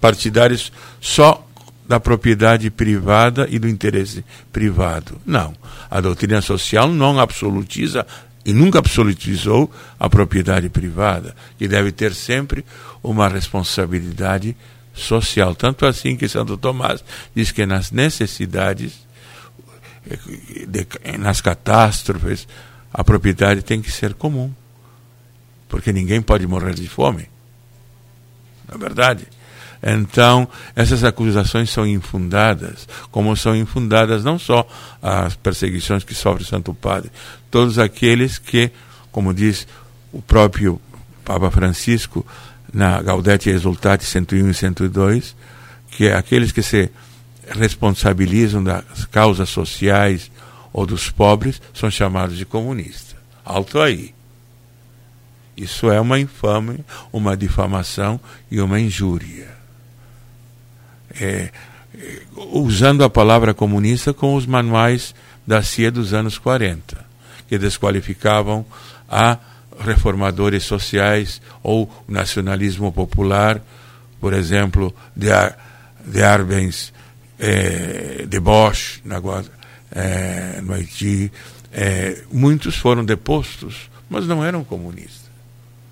partidários só da propriedade privada e do interesse privado. Não. A doutrina social não absolutiza e nunca absolutizou a propriedade privada, que deve ter sempre uma responsabilidade social. Tanto assim que Santo Tomás diz que nas necessidades, nas catástrofes, a propriedade tem que ser comum porque ninguém pode morrer de fome. Não é verdade? Então, essas acusações são infundadas, como são infundadas não só as perseguições que sofre o Santo Padre, todos aqueles que, como diz o próprio Papa Francisco, na Gaudete Exultate 101 e 102, que é aqueles que se responsabilizam das causas sociais ou dos pobres são chamados de comunistas. Alto aí. Isso é uma infame, uma difamação e uma injúria. É, é, usando a palavra comunista com os manuais da CIA dos anos 40, que desqualificavam a reformadores sociais ou nacionalismo popular, por exemplo, de, Ar, de Arbenz, é, de Bosch, na, é, no Haiti. Muitos foram depostos, mas não eram comunistas.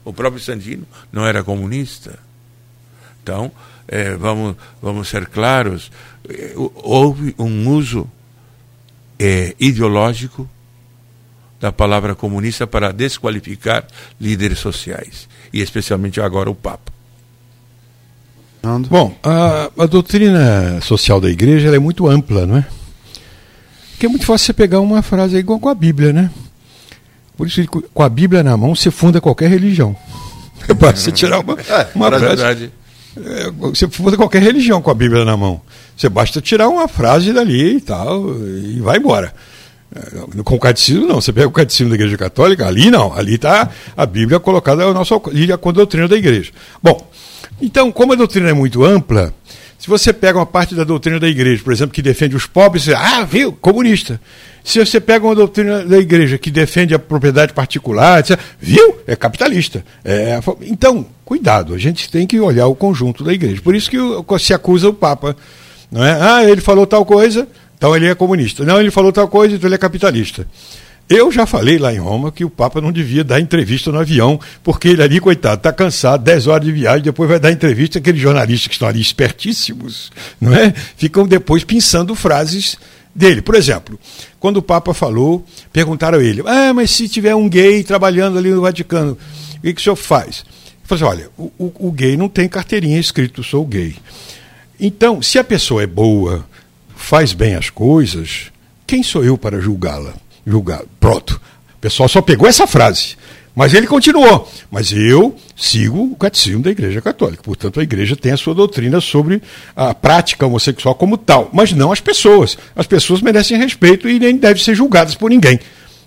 O próprio Sandino não era comunista. Então, é, vamos, vamos ser claros, é, houve um uso é, ideológico da palavra comunista para desqualificar líderes sociais, e especialmente agora o Papa. Bom, a, a doutrina social da igreja é muito ampla, não é? Porque é muito fácil você pegar uma frase igual com a Bíblia, né? Por isso, com a Bíblia na mão, você funda qualquer religião. Basta você tirar uma, é, uma frase. Verdade. É, você funda qualquer religião com a Bíblia na mão. Você basta tirar uma frase dali e tal, e vai embora. É, com o catecismo, não. Você pega o catecismo da Igreja Católica, ali não. Ali está a Bíblia colocada ao nosso com a doutrina da Igreja. Bom, então, como a doutrina é muito ampla, se você pega uma parte da doutrina da Igreja, por exemplo, que defende os pobres, você, ah, viu, comunista. Se você pega uma doutrina da igreja que defende a propriedade particular, etc., viu? É capitalista. É, então, cuidado, a gente tem que olhar o conjunto da igreja. Por isso que se acusa o Papa. Não é? Ah, ele falou tal coisa, então ele é comunista. Não, ele falou tal coisa, então ele é capitalista. Eu já falei lá em Roma que o Papa não devia dar entrevista no avião, porque ele ali, coitado, está cansado, 10 horas de viagem, depois vai dar entrevista, aqueles jornalistas que estão ali espertíssimos, não é? Ficam depois pensando frases dele. Por exemplo, quando o Papa falou, perguntaram a ele: ah, mas se tiver um gay trabalhando ali no Vaticano, o que, que o senhor faz? Ele falou assim: olha, o, o, o gay não tem carteirinha escrito sou gay. Então, se a pessoa é boa, faz bem as coisas, quem sou eu para julgá-la? Julgado. Pronto. O pessoal só pegou essa frase. Mas ele continuou. Mas eu sigo o catecismo da Igreja Católica. Portanto, a Igreja tem a sua doutrina sobre a prática homossexual como tal, mas não as pessoas. As pessoas merecem respeito e nem devem ser julgadas por ninguém.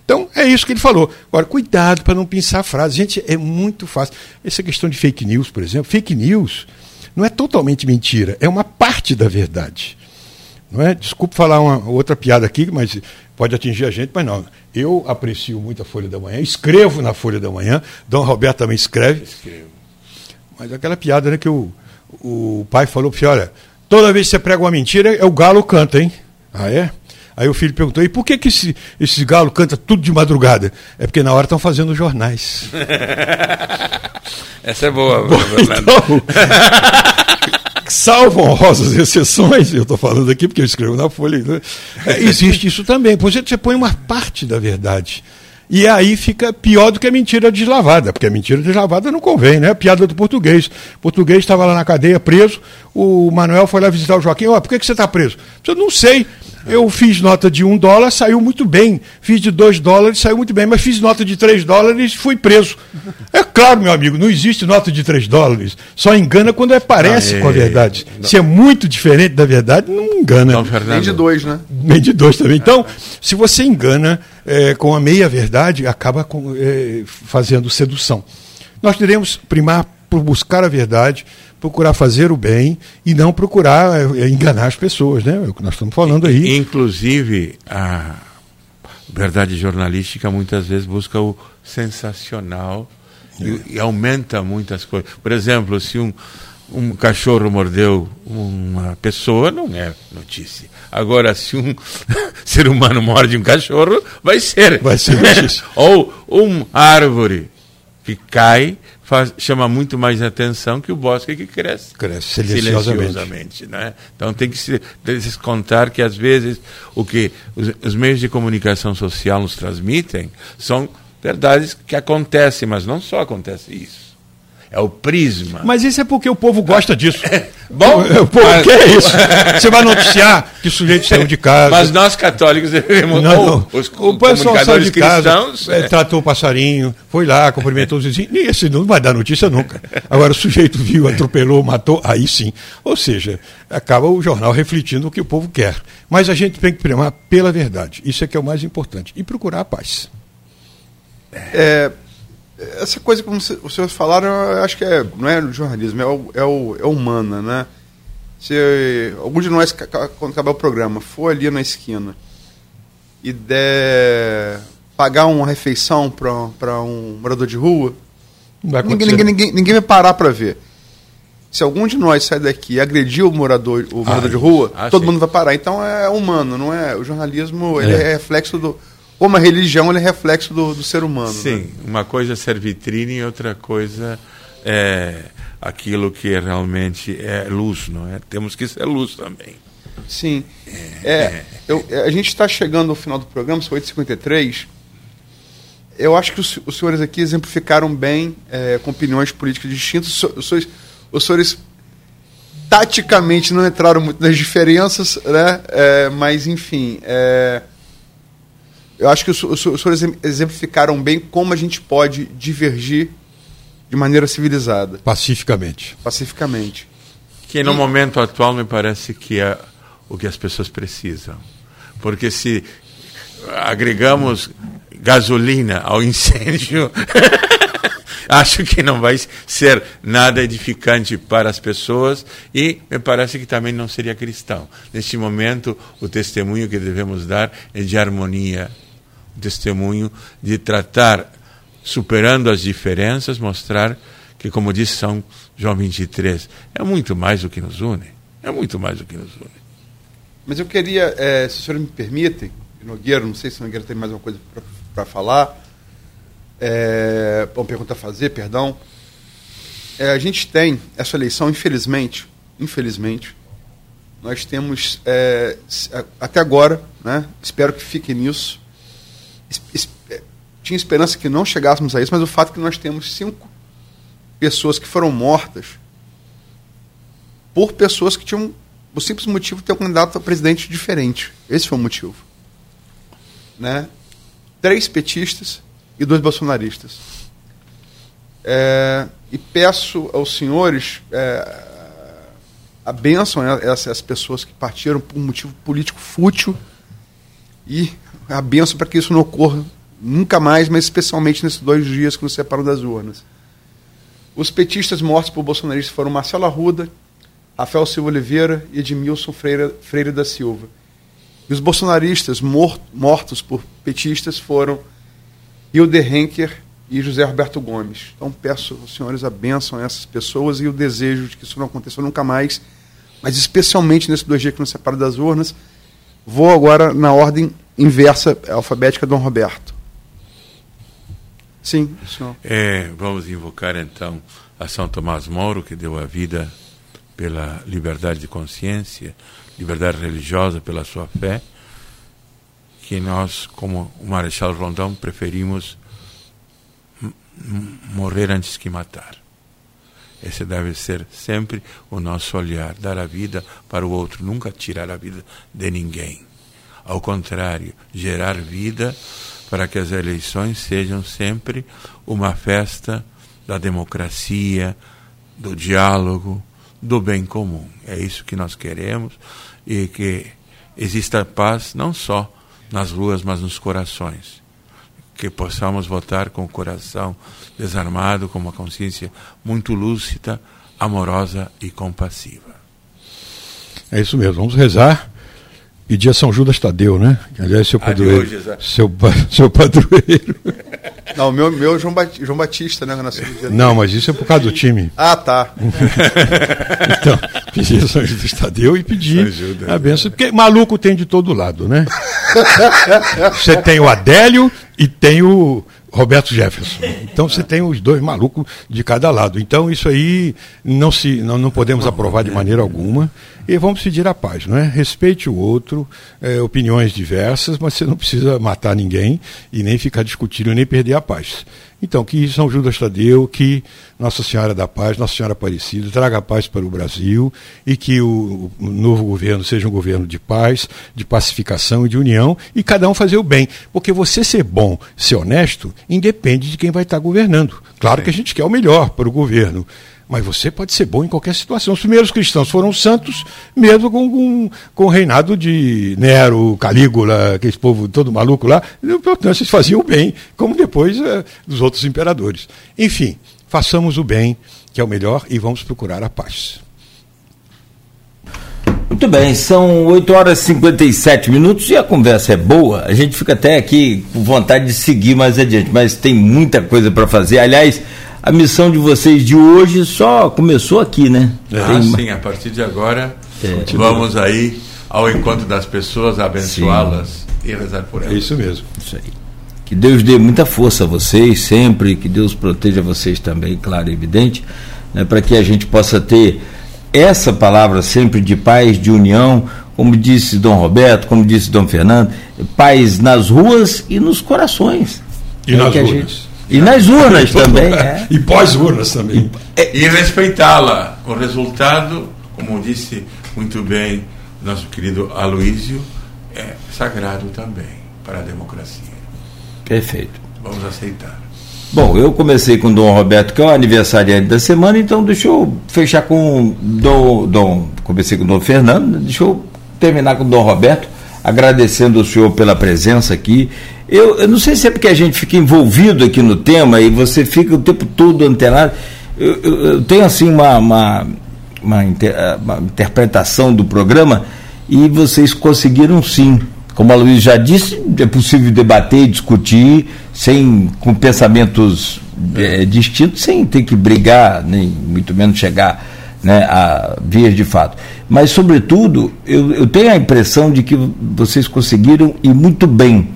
Então, é isso que ele falou. Agora, cuidado para não pensar a frase. Gente, é muito fácil. Essa questão de fake news, por exemplo, fake news não é totalmente mentira, é uma parte da verdade. Não é? Desculpe falar uma outra piada aqui, mas pode atingir a gente, mas não. Eu aprecio muito a Folha da Manhã, escrevo na Folha da Manhã, Dom Roberto também escreve. Escrevo. Mas aquela piada né, que o, o pai falou para olha, toda vez que você prega uma mentira, é o galo canta, hein? Ah, é? Aí o filho perguntou, e por que, que esse, esse galo canta tudo de madrugada? É porque na hora estão fazendo jornais. Essa é boa, Bom, então, salvo honrosas exceções, eu estou falando aqui porque eu escrevo na Folha, né? É, existe isso também. Por exemplo, você põe uma parte da verdade. E aí fica pior do que a mentira deslavada, porque a mentira deslavada não convém, né? A piada do português. O português estava lá na cadeia preso, o Manuel foi lá visitar o Joaquim. Ó, por que, que você está preso? Eu não sei. Eu fiz nota de um dólar, saiu muito bem. Fiz de dois dólares, saiu muito bem. Mas fiz nota de três dólares, fui preso. É claro, meu amigo, não existe nota de três dólares. Só engana quando é parece ah, é, com a verdade. Não. Se é muito diferente da verdade, não engana. Não, Nem de dois, né? Nem de dois também. Então, se você engana é, com a meia verdade, acaba com, é, fazendo sedução. Nós teremos primar por buscar a verdade procurar fazer o bem e não procurar é, enganar as pessoas, né? É o que nós estamos falando aí. Inclusive, a verdade jornalística muitas vezes busca o sensacional é. e, e, aumenta muitas coisas. Por exemplo, se um, um cachorro mordeu uma pessoa, não é notícia. Agora, se um ser humano morde um cachorro, vai ser. Vai ser notícia. Ou uma árvore que cai faz, chama muito mais atenção que o bosque que cresce, cresce silenciosamente. silenciosamente né? Então tem que se descontar que às vezes o que os, os meios de comunicação social nos transmitem são verdades que acontecem, mas não só acontece isso. É o prisma. Mas isso é porque o povo gosta disso. Bom, o, povo mas... quer isso. Você vai noticiar que o sujeito saiu de casa. Mas nós católicos devemos. Não, não. Os o pessoal saiu de cristãos, casa, é. tratou o passarinho, foi lá, cumprimentou os vizinhos. E esse não vai dar notícia nunca. Agora o sujeito viu, atropelou, matou, aí sim. Ou seja, acaba o jornal refletindo o que o povo quer. Mas a gente tem que primar pela verdade. Isso é que é o mais importante. E procurar a paz. É essa coisa como os senhores falaram, eu acho que é, não é jornalismo, é, o, é, o, é humana, né? Se algum de nós, quando acabar o programa, for ali na esquina e der pagar uma refeição para um morador de rua, ninguém, ninguém, ninguém, ninguém vai parar para ver. Se algum de nós sair daqui e agredir o morador, o morador ah, de rua, ah, todo sim. mundo vai parar. Então é humano, não é? O jornalismo é. é reflexo do, como a religião é reflexo do, do ser humano. Sim, né? uma coisa é ser vitrine e outra coisa é aquilo que realmente é luz, não é? Temos que ser luz também. Sim. É, é, eu, a gente está chegando ao final do programa, são 8h53. Eu acho que os, os senhores aqui exemplificaram bem, é, com opiniões políticas distintas. Os, senhores, os senhores taticamente não entraram muito nas diferenças, né? É, mas, enfim, é, eu acho que os, os, os senhores exemplificaram bem como a gente pode divergir de maneira civilizada. Pacificamente. Pacificamente. Que no e... momento atual me parece que é o que as pessoas precisam. Porque se agregamos gasolina ao incêndio, acho que não vai ser nada edificante para as pessoas e me parece que também não seria cristão. Neste momento, o testemunho que devemos dar é de harmonia testemunho de tratar, superando as diferenças, mostrar que, como disse São João 23, é muito mais o que nos une. É muito mais o que nos une. Mas eu queria, é, se o senhor me permite, Nogueira, não sei se o Nogueira tem mais uma coisa para falar, é, uma pergunta a fazer, perdão. É, a gente tem essa eleição, infelizmente, infelizmente, nós temos é, até agora, né, espero que fique nisso, tinha esperança que não chegássemos a isso, mas o fato é que nós temos cinco pessoas que foram mortas por pessoas que tinham o simples motivo de ter um candidato a presidente diferente. Esse foi o motivo. Né? três petistas e dois bolsonaristas. É, e peço aos senhores é, a bênção a essas pessoas que partiram por um motivo político fútil e a bênção para que isso não ocorra nunca mais, mas especialmente nesses dois dias que nos separam das urnas. Os petistas mortos por bolsonaristas foram Marcelo Arruda, Rafael Silva Oliveira e Edmilson Freire, Freire da Silva. E os bolsonaristas mort, mortos por petistas foram Hilder Henker e José Roberto Gomes. Então peço aos senhores a bênção a essas pessoas e o desejo de que isso não aconteça nunca mais, mas especialmente nesses dois dias que nos separam das urnas. Vou agora na ordem inversa alfabética Dom Roberto. Sim, senhor. É, vamos invocar então a São Tomás Moro, que deu a vida pela liberdade de consciência, liberdade religiosa pela sua fé, que nós, como o Marechal Rondão, preferimos morrer antes que matar. Esse deve ser sempre o nosso olhar, dar a vida para o outro, nunca tirar a vida de ninguém. Ao contrário, gerar vida para que as eleições sejam sempre uma festa da democracia, do diálogo, do bem comum. É isso que nós queremos e que exista paz não só nas ruas, mas nos corações. Que possamos votar com o coração desarmado, com uma consciência muito lúcida, amorosa e compassiva. É isso mesmo. Vamos rezar Pedir a São Judas Tadeu, né? Aliás, seu padroeiro. Hoje, seu, seu padroeiro. Não, meu, meu é João, João Batista, né? Não, mas isso é por causa do time. Ah, tá. então, pedir a São Judas Tadeu e pedir a benção. Porque maluco tem de todo lado, né? Você tem o Adélio e tem o Roberto Jefferson. Então você tem os dois malucos de cada lado. Então isso aí não se não, não podemos aprovar de maneira alguma e vamos pedir a paz, não é? Respeite o outro, é, opiniões diversas, mas você não precisa matar ninguém e nem ficar discutindo nem perder a paz. Então, que São Judas Tadeu, que Nossa Senhora da Paz, Nossa Senhora Aparecida, traga paz para o Brasil e que o, o novo governo seja um governo de paz, de pacificação e de união e cada um fazer o bem. Porque você ser bom, ser honesto, independe de quem vai estar governando. Claro Sim. que a gente quer o melhor para o governo. Mas você pode ser bom em qualquer situação. Os primeiros cristãos foram santos, mesmo com, com, com o reinado de Nero, Calígula, aquele povo todo maluco lá. Portanto, eles faziam bem, como depois é, dos outros imperadores. Enfim, façamos o bem, que é o melhor, e vamos procurar a paz. Muito bem, são 8 horas e 57 minutos e a conversa é boa. A gente fica até aqui com vontade de seguir mais adiante, mas tem muita coisa para fazer. Aliás, a missão de vocês de hoje só começou aqui, né? Ah, Tem... sim, a partir de agora é. vamos aí ao encontro das pessoas, abençoá-las e rezar por elas. É isso mesmo. Isso aí. Que Deus dê muita força a vocês sempre, que Deus proteja vocês também, claro e evidente, né, para que a gente possa ter essa palavra sempre de paz, de união, como disse Dom Roberto, como disse Dom Fernando, paz nas ruas e nos corações. E é nas ruas. Gente, e nas urnas também. É. E pós-urnas também. E, e respeitá-la. O resultado, como disse muito bem nosso querido Aloísio, é sagrado também para a democracia. Perfeito. Vamos aceitar. Bom, eu comecei com o Dom Roberto, que é o aniversariante da semana, então deixa eu fechar com Dom. Dom comecei com o Dom Fernando, deixa eu terminar com o Dom Roberto, agradecendo o senhor pela presença aqui eu, eu, não sei se é porque a gente fica envolvido aqui no tema e você fica o tempo todo antenado. Eu, eu, eu tenho assim uma, uma, uma, inter, uma, interpretação do programa e vocês conseguiram sim. Como a Luiz já disse, é possível debater, discutir, sem, com pensamentos é, distintos, sem ter que brigar, nem muito menos chegar né, a vias de fato. Mas, sobretudo, eu, eu tenho a impressão de que vocês conseguiram ir muito bem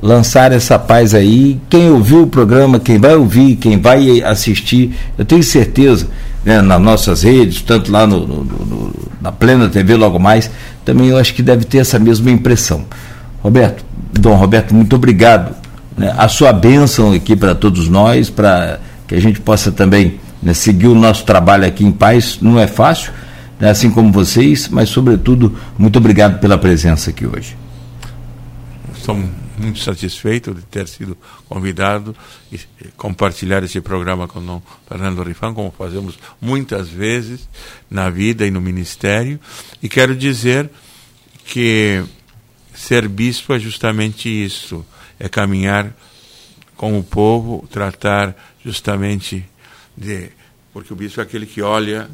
lançar essa paz aí. Quem ouviu o programa, quem vai ouvir, quem vai assistir, eu tenho certeza, né, nas nossas redes, tanto lá no, no, no, na Plena TV, logo mais, também eu acho que deve ter essa mesma impressão. Roberto, Dom Roberto, muito obrigado. Né, a sua bênção aqui para todos nós, para que a gente possa também né, seguir o nosso trabalho aqui em paz. Não é fácil, né, assim como vocês, mas, sobretudo, muito obrigado pela presença aqui hoje. Somos muito satisfeito de ter sido convidado e compartilhar esse programa com o Fernando Rifan, como fazemos muitas vezes na vida e no ministério. E quero dizer que ser bispo é justamente isso: é caminhar com o povo, tratar justamente de. Porque o bispo é aquele que olha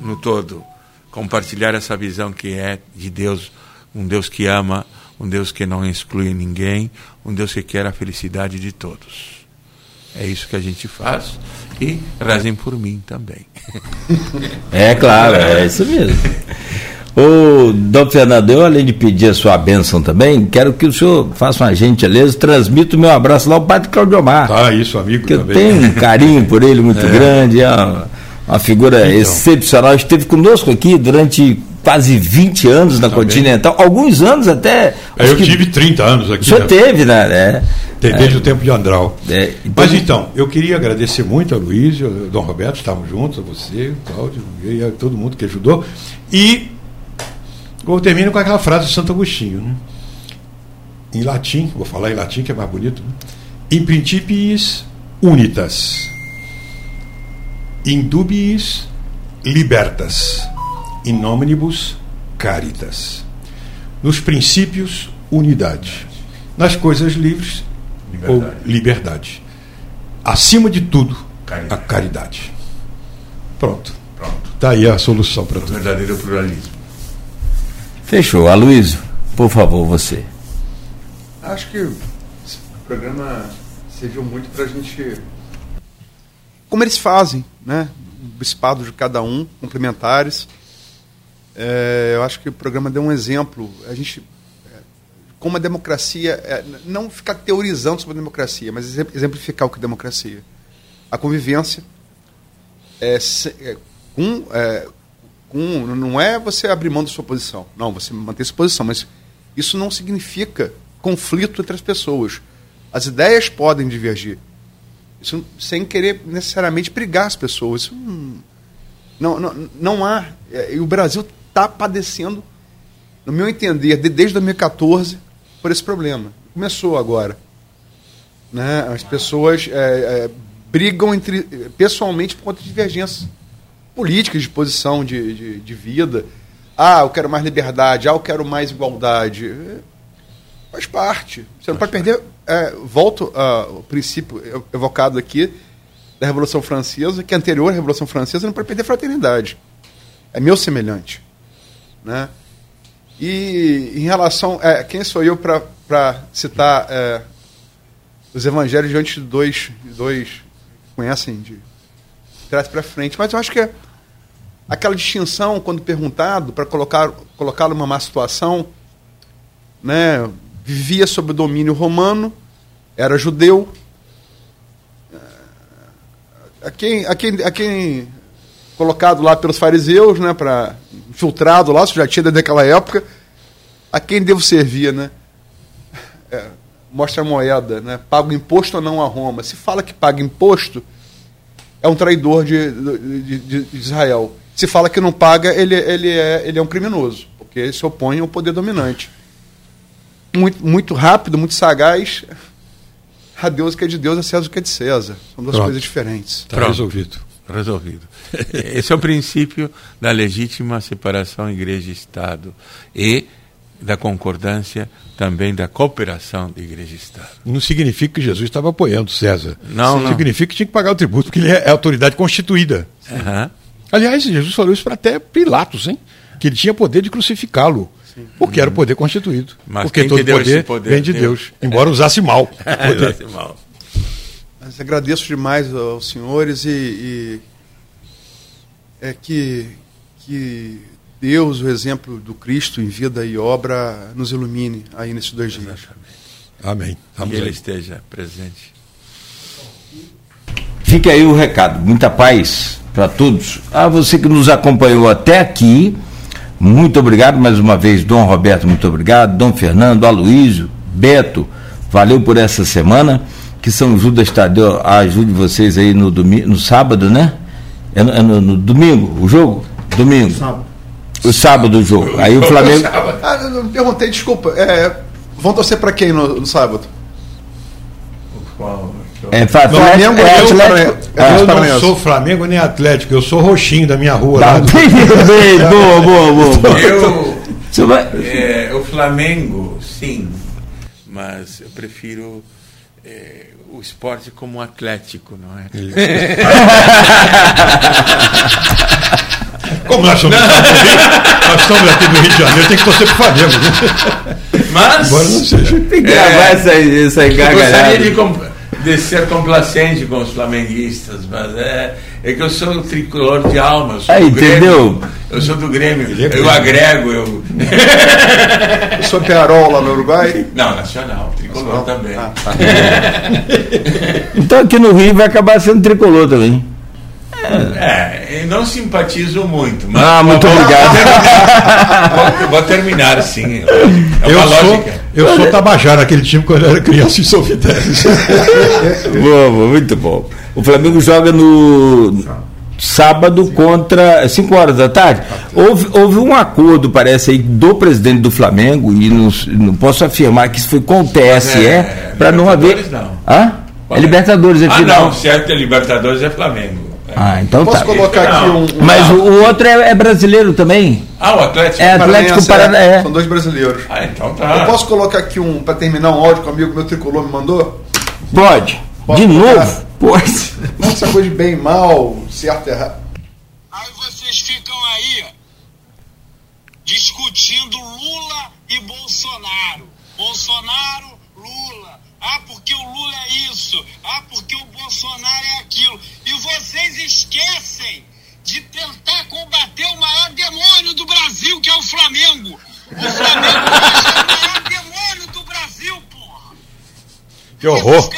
no todo, compartilhar essa visão que é de Deus, um Deus que ama um Deus que não exclui ninguém, um Deus que quer a felicidade de todos. É isso que a gente faz. E rezem por mim também. É claro, é isso mesmo. O Dom Fernando, eu além de pedir a sua bênção também, quero que o senhor faça uma gentileza, transmita o meu abraço lá ao Padre Claudio Omar. Ah, isso, amigo. Que também. eu tenho um carinho por ele muito é. grande, é uma, uma figura então. excepcional. Esteve conosco aqui durante quase 20 anos na Também. Continental, alguns anos até. É, eu tive 30 anos aqui. O senhor né? teve, né? É. Desde é. o tempo de Andral. É, então... Mas então, eu queria agradecer muito a Luiz, o Dom Roberto, estávamos juntos, a você, o Cláudio, e a todo mundo que ajudou. E eu termino com aquela frase de Santo Agostinho, né? em latim, vou falar em latim que é mais bonito, né? in principiis unitas, in dubiis libertas in omnibus caritas. Nos princípios, unidade. Nas coisas livres, liberdade. ou liberdade. Acima de tudo, caridade. a caridade. Pronto. Pronto. Está aí a solução para tudo. Verdadeiro pluralismo. Fechou. Aloysio, por favor, você. Acho que o programa serviu muito para a gente. Como eles fazem, né? O bispado de cada um, complementares é, eu acho que o programa deu um exemplo. A gente, é, como a democracia, é, não ficar teorizando sobre a democracia, mas exemplificar o que é democracia. A convivência é, é com, é, com, não é você abrir mão da sua posição, não, você manter sua posição, mas isso não significa conflito entre as pessoas. As ideias podem divergir. Isso sem querer necessariamente brigar as pessoas. Isso não, não, não há. É, e o Brasil está padecendo, no meu entender, desde 2014, por esse problema. Começou agora. Né? As pessoas é, é, brigam entre, pessoalmente por conta de divergências políticas de posição de, de, de, vida. Ah, eu quero mais liberdade, ah, eu quero mais igualdade. Faz parte. Você não Faz pode perder. É, volto ao princípio evocado aqui da Revolução Francesa, que é anterior à Revolução Francesa, não pode perder fraternidade. É meu semelhante. Né? E em relação. É, quem sou eu para citar é, os evangelhos diante de dois, dois conhecem de trás para frente? Mas eu acho que é aquela distinção, quando perguntado, para colocá-lo numa má situação, né, vivia sob o domínio romano, era judeu. A quem, a quem, a quem colocado lá pelos fariseus, né, para filtrado lá, já tinha desde aquela época. A quem devo servir, né? É, mostra a moeda, né? Paga imposto ou não a Roma? Se fala que paga imposto, é um traidor de, de, de, de Israel. Se fala que não paga, ele, ele, é, ele é um criminoso, porque ele se opõe ao poder dominante. Muito, muito rápido, muito sagaz. A Deus que é de Deus, a César que é de César. São duas Pronto. coisas diferentes. Está resolvido resolvido. Esse é o princípio da legítima separação igreja e Estado e da concordância também da cooperação de igreja e Estado. Não significa que Jesus estava apoiando César. Não, não. Significa que tinha que pagar o tributo, porque ele é autoridade constituída. Uhum. Aliás, Jesus falou isso para até Pilatos, hein? que ele tinha poder de crucificá-lo. Porque era o poder constituído. Mas porque todo poder, poder, vem de Deus, Deus embora usasse mal. usasse mal. Mas agradeço demais aos senhores e, e é que, que Deus, o exemplo do Cristo em vida e obra, nos ilumine aí nesses dois dias. Exatamente. Amém. Vamos que Ele esteja presente. Fica aí o recado. Muita paz para todos. A você que nos acompanhou até aqui, muito obrigado mais uma vez, Dom Roberto, muito obrigado. Dom Fernando, Aloísio, Beto, valeu por essa semana que São Judas Tadeu ajude vocês aí no, domingo, no sábado, né? É no, é no, no domingo o jogo? Domingo. Sábado. O sábado o jogo. Aí o Flamengo. Ah, eu perguntei, desculpa. É, Vão torcer para quem no, no sábado? Qual? É, Flamengo é Atlético. Eu, eu não sou Flamengo nem Atlético, eu sou roxinho da minha rua. Tá, bem, boa, boa, boa. Eu, é, o Flamengo, sim, mas eu prefiro é, o esporte como atlético, não é? Como nós somos, nós somos aqui do Rio de Janeiro, tem que torcer pro Flamengo. Né? Mas. Embora não seja. Tem que gravar é, essa, essa Eu gostaria de, de ser complacente com os flamenguistas, mas é, é que eu sou tricolor de alma. Eu sou é, entendeu? Grêmio, eu sou do Grêmio. É eu agrego. Eu... eu sou Pearol lá no Uruguai? Não, nacional. Tricolor nacional? também. Ah, tá. então aqui no Rio vai acabar sendo tricolor também. É, não simpatizo muito. Mas ah, muito vou, obrigado. Vou, vou, terminar, sim. É eu, sou, eu sou Tabajara, aquele time quando eu era criança em São boa, boa, muito bom. O Flamengo joga no sábado contra 5 horas da tarde. Houve, houve um acordo, parece aí, do presidente do Flamengo, e não, não posso afirmar que isso foi com o TSE, é, para não haver. Não. Hã? É Libertadores, é ah, final. Não, certo, é Libertadores é Flamengo. Ah, então Posso tá. colocar aqui um, um. Mas o, o, outro é, é, brasileiro também. Ah, o Atlético É Atlético Paranaense. É. São dois brasileiros. Ah, então tá. Eu posso colocar aqui um, para terminar um áudio que o amigo meu tricolor me mandou? Pode. Posso de colocar? novo? Pode. Não essa coisa de bem mal, certo e errado. Aí vocês ficam aí discutindo Lula e Bolsonaro. Bolsonaro, Lula. Ah, porque o Lula é isso. Ah, porque o Bolsonaro é aquilo. E vocês esquecem de tentar combater o maior demônio do Brasil, que é o Flamengo. O Flamengo é o maior demônio do Brasil, porra. Que horror.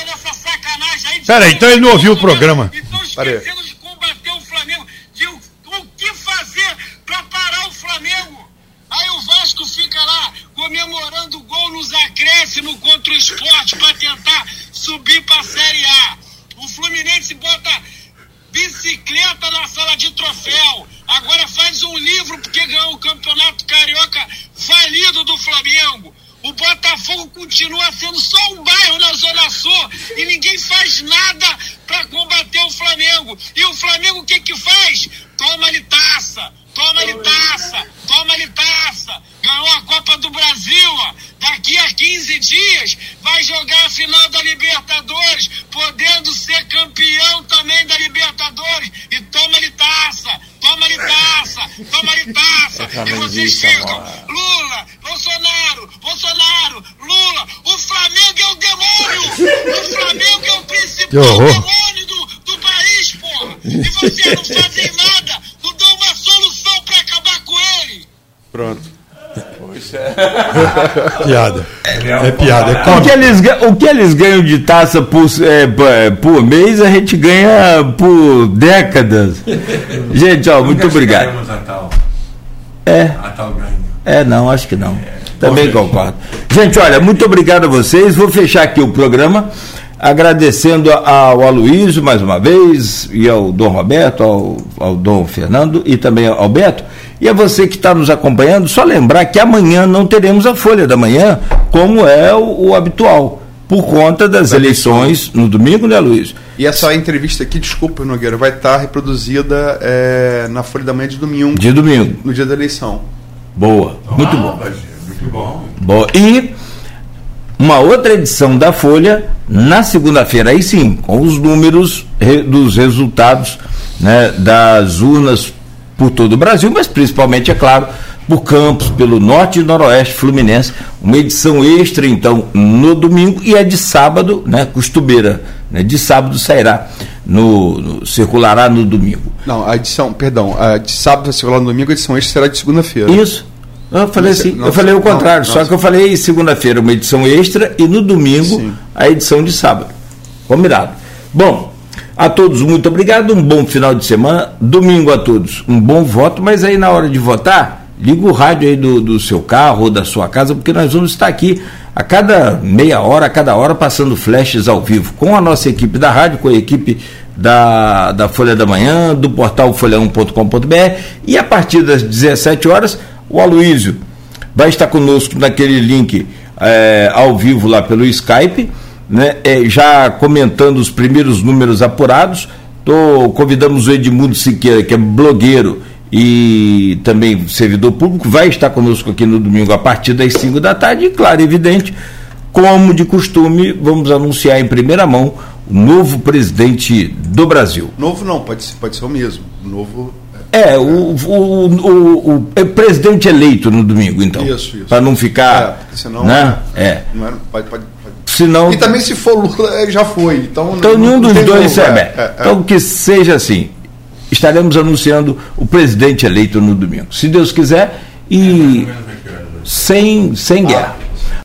Pera então ele não ouviu o programa. Estão esquecendo de combater o Flamengo, de o, o que fazer para parar o Flamengo. Aí o Vasco fica lá comemorando o gol nos acréscimos contra o esporte para tentar subir para a Série A. O Fluminense bota bicicleta na sala de troféu. Agora faz um livro porque ganhou o campeonato carioca falido do Flamengo. O Botafogo continua sendo só um bairro na Zona Sul e ninguém faz nada para combater o Flamengo. E o Flamengo o que que faz? Toma-lhe taça, toma-lhe taça. Ganhou a Copa do Brasil, ó. Daqui a 15 dias vai jogar a final da Libertadores, podendo ser campeão também da Libertadores. E toma-lhe taça, toma-lhe taça, toma-lhe taça. E vocês ficam, Lula, Bolsonaro, Bolsonaro, Lula. O Flamengo é o demônio! O Flamengo é o principal demônio do, do país, porra! E vocês não fazem nada, não dão uma solução para acabar com ele! Pronto. É. piada. É, é piada. É o, que eles, o que eles ganham de taça por, é, por mês, a gente ganha por décadas. Gente, ó, muito obrigado. É. É, não, acho que não. Também concordo. Gente, olha, muito obrigado a vocês. Vou fechar aqui o programa agradecendo ao Aloysio mais uma vez, e ao Dom Roberto, ao, ao Dom Fernando e também ao Beto. E a você que está nos acompanhando, só lembrar que amanhã não teremos a Folha da Manhã, como é o, o habitual, por conta das eleições no domingo, né, Luiz? E essa entrevista aqui, desculpa, Nogueira, vai estar reproduzida é, na Folha da Manhã de domingo. De domingo. No dia da eleição. Boa, muito ah, bom. Muito bom. Boa. E uma outra edição da Folha na segunda-feira, aí sim, com os números dos resultados né, das urnas por todo o Brasil, mas principalmente, é claro, por Campos, pelo norte e noroeste fluminense. Uma edição extra, então, no domingo e é de sábado, né, costumeira, né, de sábado sairá, no, no, circulará no domingo. Não, a edição, perdão, a de sábado vai circular no domingo, a edição extra será de segunda-feira. Isso. Eu falei assim, eu falei o contrário, não, só que eu falei segunda-feira uma edição extra e no domingo sim. a edição de sábado. Combinado. Bom, a todos, muito obrigado. Um bom final de semana. Domingo a todos, um bom voto. Mas aí, na hora de votar, liga o rádio aí do, do seu carro ou da sua casa, porque nós vamos estar aqui a cada meia hora, a cada hora, passando flashes ao vivo com a nossa equipe da rádio, com a equipe da, da Folha da Manhã, do portal folha1.com.br. E a partir das 17 horas, o Aloísio vai estar conosco naquele link é, ao vivo lá pelo Skype, né, é, já comentando os primeiros números apurados. Tô, convidamos o Edmundo Siqueira, que é blogueiro e também servidor público, vai estar conosco aqui no domingo a partir das 5 da tarde, e claro, evidente, como de costume, vamos anunciar em primeira mão o novo presidente do Brasil. Novo não, pode ser, pode ser o mesmo. Novo. É, o, o, o, o é presidente eleito no domingo, então. Isso, isso. Para não ficar. É, porque senão- Né? É. Não era, pode, pode, pode. Senão. E também se for Lula, é, já foi. Então, Então, não- nenhum não dos dois serve. é, é, é. Então, que seja assim. Estaremos anunciando o presidente eleito no domingo. Se Deus quiser, e sem, sem guerra.